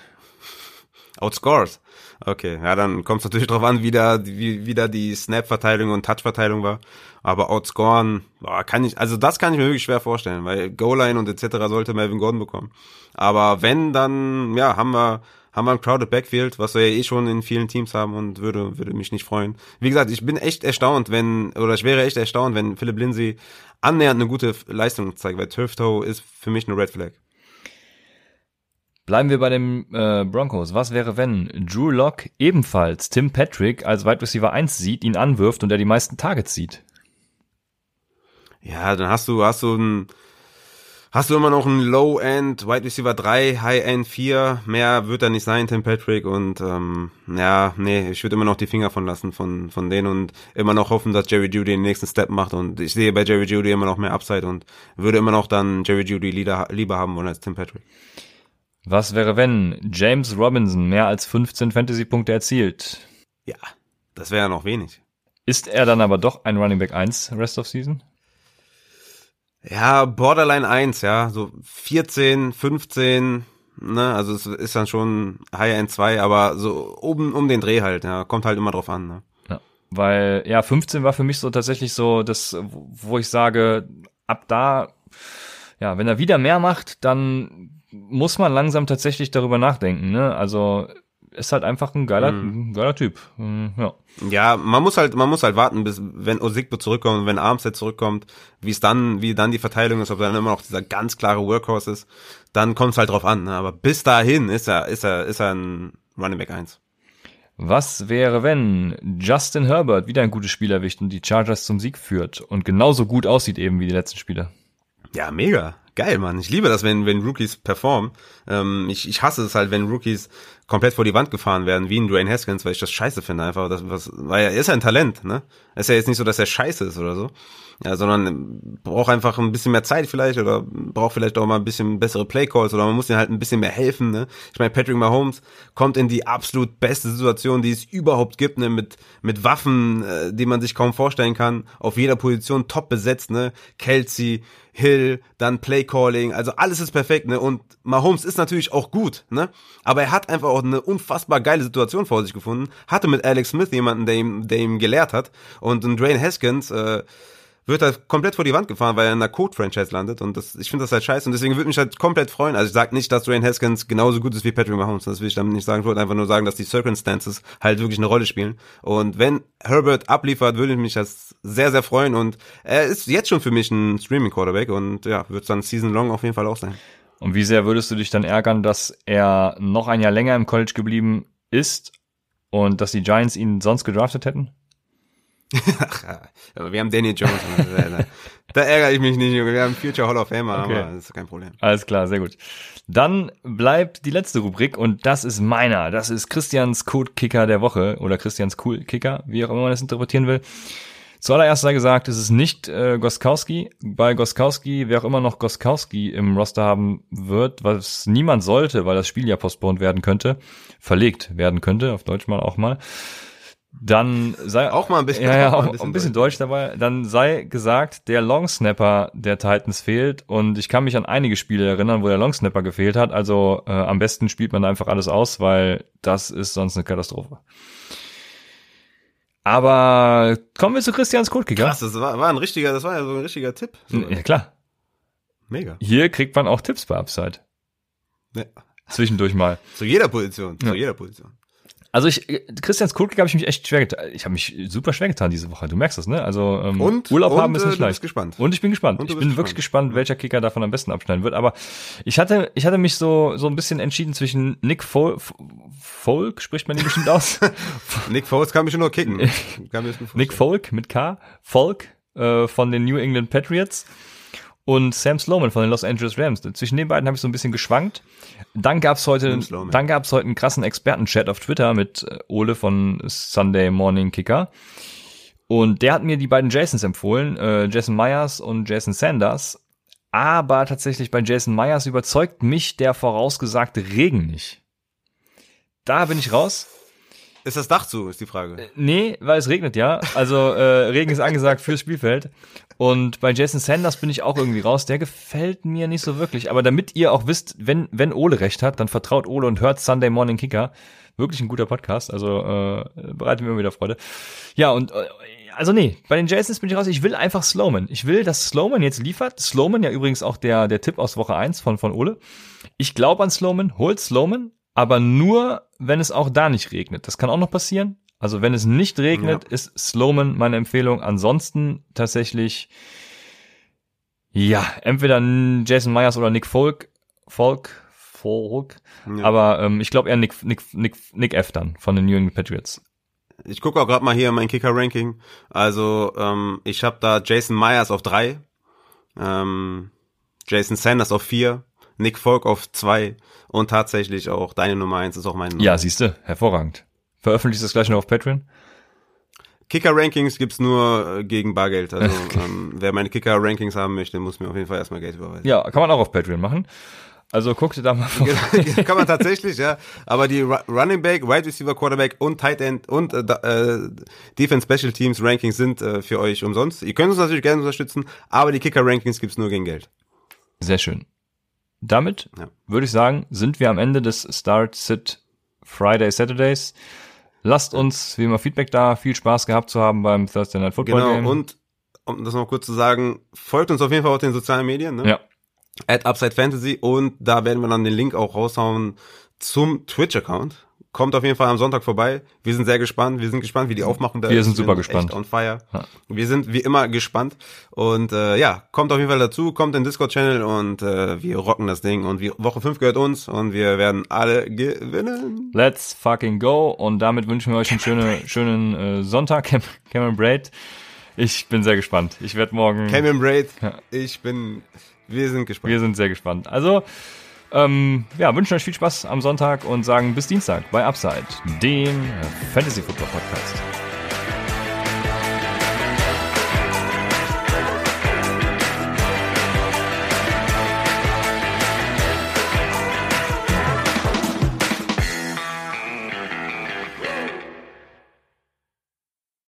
Outscored? Okay, ja, dann kommt es natürlich drauf an, wie da, wie, wie da die Snap-Verteilung und Touch-Verteilung war. Aber outscoren, boah, kann ich, also das kann ich mir wirklich schwer vorstellen, weil Goal-Line und etc. sollte Melvin Gordon bekommen. Aber wenn, dann, ja, haben wir, haben wir ein crowded Backfield, was wir ja eh schon in vielen Teams haben und würde, würde mich nicht freuen. Wie gesagt, ich bin echt erstaunt, wenn, oder ich wäre echt erstaunt, wenn Philip Lindsay annähernd eine gute Leistung zeigt, weil Turf Toe ist für mich eine Red Flag. Bleiben wir bei den äh, Broncos. Was wäre, wenn Drew Lock ebenfalls Tim Patrick als Wide Receiver 1 sieht, ihn anwirft und er die meisten Targets sieht? Ja, dann hast du, hast du ein, hast du immer noch ein Low-End, Wide Receiver 3, High-End 4. Mehr wird da nicht sein, Tim Patrick. Und ähm, ja, nee, ich würde immer noch die Finger von lassen von, von denen und immer noch hoffen, dass Jerry Judy den nächsten Step macht. Und ich sehe bei Jerry Judy immer noch mehr Upside und würde immer noch dann Jerry Judy lieber, lieber haben wollen als Tim Patrick. Was wäre, wenn James Robinson mehr als 15 Fantasy-Punkte erzielt? Ja, das wäre ja noch wenig. Ist er dann aber doch ein Running Back 1 Rest of Season? Ja, Borderline 1, ja, so 14, 15, ne, also es ist dann schon High End 2, aber so oben um den Dreh halt, ja, kommt halt immer drauf an, ne. Ja, weil, ja, 15 war für mich so tatsächlich so das, wo ich sage, ab da, ja, wenn er wieder mehr macht, dann muss man langsam tatsächlich darüber nachdenken, ne? Also ist halt einfach ein geiler, mhm. ein geiler Typ. Mhm, ja. ja, man muss halt, man muss halt warten, bis wenn Osigbo zurückkommt, wenn Armstead zurückkommt, wie es dann, wie dann die Verteilung ist, ob dann immer noch dieser ganz klare Workhorse ist, dann kommt es halt drauf an. Ne? Aber bis dahin ist er, ist er, ist er ein Running Back 1. Was wäre, wenn Justin Herbert wieder ein gutes Spiel erwischt und die Chargers zum Sieg führt und genauso gut aussieht eben wie die letzten Spieler? Ja, mega geil, Mann. Ich liebe das, wenn, wenn Rookies performen. Ähm, ich, ich hasse es halt, wenn Rookies komplett vor die Wand gefahren werden, wie ein Dwayne Haskins, weil ich das scheiße finde einfach. Das, was, weil er ist ja ein Talent, ne? ist ja jetzt nicht so, dass er scheiße ist oder so. Ja, sondern braucht einfach ein bisschen mehr Zeit vielleicht oder braucht vielleicht auch mal ein bisschen bessere Playcalls oder man muss ihm halt ein bisschen mehr helfen, ne? Ich meine, Patrick Mahomes kommt in die absolut beste Situation, die es überhaupt gibt, ne? Mit, mit Waffen, äh, die man sich kaum vorstellen kann, auf jeder Position top besetzt, ne? Kelsey, Hill, dann Playcalling, also alles ist perfekt, ne? Und Mahomes ist natürlich auch gut, ne? Aber er hat einfach auch eine unfassbar geile Situation vor sich gefunden. Hatte mit Alex Smith jemanden, der ihm, der ihm gelehrt hat. Und Dwayne Haskins, äh, wird halt komplett vor die Wand gefahren, weil er in einer Code-Franchise landet und das, ich finde das halt scheiße und deswegen würde mich halt komplett freuen. Also ich sage nicht, dass Dwayne Haskins genauso gut ist wie Patrick Mahomes, das will ich damit nicht sagen. Ich wollte einfach nur sagen, dass die Circumstances halt wirklich eine Rolle spielen und wenn Herbert abliefert, würde ich mich das sehr, sehr freuen und er ist jetzt schon für mich ein Streaming-Quarterback und ja, wird dann Season Long auf jeden Fall auch sein. Und wie sehr würdest du dich dann ärgern, dass er noch ein Jahr länger im College geblieben ist und dass die Giants ihn sonst gedraftet hätten? (laughs) aber wir haben Daniel Jones. da, da ärgere ich mich nicht, Junge. Wir haben Future Hall of Famer, Okay. aber das ist kein Problem. Alles klar, sehr gut. Dann bleibt die letzte Rubrik und das ist meiner. Das ist Christians Code-Kicker der Woche oder Christians Cool-Kicker, wie auch immer man das interpretieren will. Zuallererst sei gesagt, es ist nicht äh, Goskowski. Bei Goskowski, wer auch immer noch Goskowski im Roster haben wird, was niemand sollte, weil das Spiel ja postponed werden könnte, verlegt werden könnte, auf Deutsch mal auch mal, dann sei Auch mal ein bisschen- ja, ja, auch mal auch ein ein bisschen bisschen, Deutsch dabei. Dann sei gesagt, der Longsnapper der Titans fehlt und ich kann mich an einige Spiele erinnern, wo der Longsnapper gefehlt hat. Also äh, am besten spielt man einfach alles aus, weil das ist sonst eine Katastrophe. Aber kommen wir zu Christians Codekicker. Krass, das war, war ein richtiger, das war ja so ein richtiger Tipp. So, Ja klar, Mega. hier kriegt man auch Tipps bei Upside. Ja. Zwischendurch mal. Zu jeder Position, Ja. zu jeder Position. Also ich, Christians Codekicker habe ich mich echt schwer getan. Ich habe mich super schwer getan diese Woche. Du merkst das, ne? Also ähm, Und Urlaub und, haben ist äh, nicht leicht. gespannt. Und ich bin gespannt. Ich bin wirklich gespannt, welcher Kicker davon am besten abschneiden wird. Aber ich hatte, ich hatte mich so, so ein bisschen entschieden zwischen Nick Fol Folk, spricht man ihn bestimmt aus? (laughs) Nick Foles kann mich schon nur kicken. (laughs) Nick. Folk mit K, Folk äh, von den New England Patriots und Sam Sloman von den Los Angeles Rams. Zwischen den beiden habe ich so ein bisschen geschwankt. Dann gab's heute, dann gab's heute einen krassen Expertenchat auf Twitter mit äh, Ole von Sunday Morning Kicker. Und der hat mir die beiden Jasons empfohlen, äh, Jason Myers und Jason Sanders. Aber tatsächlich bei Jason Myers überzeugt mich der vorausgesagte Regen nicht. Da bin ich raus. Ist das Dach zu, ist die Frage. Nee, weil es regnet ja. Also äh, Regen ist angesagt fürs Spielfeld. Und bei Jason Sanders bin ich auch irgendwie raus. Der gefällt mir nicht so wirklich. Aber damit ihr auch wisst, wenn, wenn Ole recht hat, dann vertraut Ole und hört Sunday Morning Kicker. Wirklich ein guter Podcast. Also äh, bereitet mir immer wieder Freude. Ja, und äh, also nee, bei den Jasons bin ich raus. Ich will einfach Slowman. Ich will, dass Slowman jetzt liefert. Slowman ja übrigens auch der, der Tipp aus Woche 1 von, von Ole. Ich glaube an Slowman, holt Slowman, aber nur, wenn es auch da nicht regnet. Das kann auch noch passieren. Also wenn es nicht regnet, ist Slowman meine Empfehlung. Ansonsten tatsächlich, ja, entweder Jason Myers oder Nick Folk, Folk, Folk. Ja. Aber ähm, ich glaube eher Nick, Nick, Nick, Nick F dann von den New England Patriots. Ich gucke auch gerade mal hier mein Kicker-Ranking. Also ähm, ich habe da Jason Myers auf drei, ähm, Jason Sanders auf vier, Nick Folk auf zwei und tatsächlich auch deine Nummer eins ist auch meine Nummer Ja, siehste, hervorragend. Veröffentlicht das gleich noch auf Patreon? Kicker-Rankings gibt's nur äh, gegen Bargeld. Also (laughs) ähm, wer meine Kicker-Rankings haben möchte, muss mir auf jeden Fall erstmal Geld überweisen. Ja, kann man auch auf Patreon machen. Also guckt ihr da mal vor. (laughs) Kann man tatsächlich, ja. Aber die Ru- Running Back, Wide Receiver, Quarterback und Tight End und äh, äh, Defense Special Teams Rankings sind äh, für euch umsonst. Ihr könnt uns natürlich gerne unterstützen, aber die Kicker Rankings gibt's nur gegen Geld. Sehr schön. Damit Ja. würde ich sagen, sind wir am Ende des Start Sit Friday Saturdays. Lasst uns wie immer Feedback da. Viel Spaß gehabt zu haben beim Thursday Night Football Genau. Game. Und um das noch kurz zu sagen, folgt uns auf jeden Fall auf den sozialen Medien. Ne? ja, at Upside Fantasy und da werden wir dann den Link auch raushauen zum Twitch-Account. Kommt auf jeden Fall am Sonntag vorbei. Wir sind sehr gespannt. Wir sind gespannt, wie die Aufmachung da Wir ist. sind super gespannt. on fire. Ja. Wir sind wie immer gespannt. Und äh, ja, kommt auf jeden Fall dazu, kommt in den Discord-Channel und äh, wir rocken das Ding. Und wir, Woche 5 gehört uns und wir werden alle gewinnen. let's fucking go. Und damit wünschen wir euch einen schönen, schönen äh, Sonntag, Cam Cameron Braid. Ich bin sehr gespannt. Ich werde morgen. Cameron Braid, Ja. ich bin, wir sind gespannt. Wir sind sehr gespannt. Also, ähm, ja, wünschen euch viel Spaß am Sonntag und sagen bis Dienstag bei Upside, dem Fantasy Football Podcast.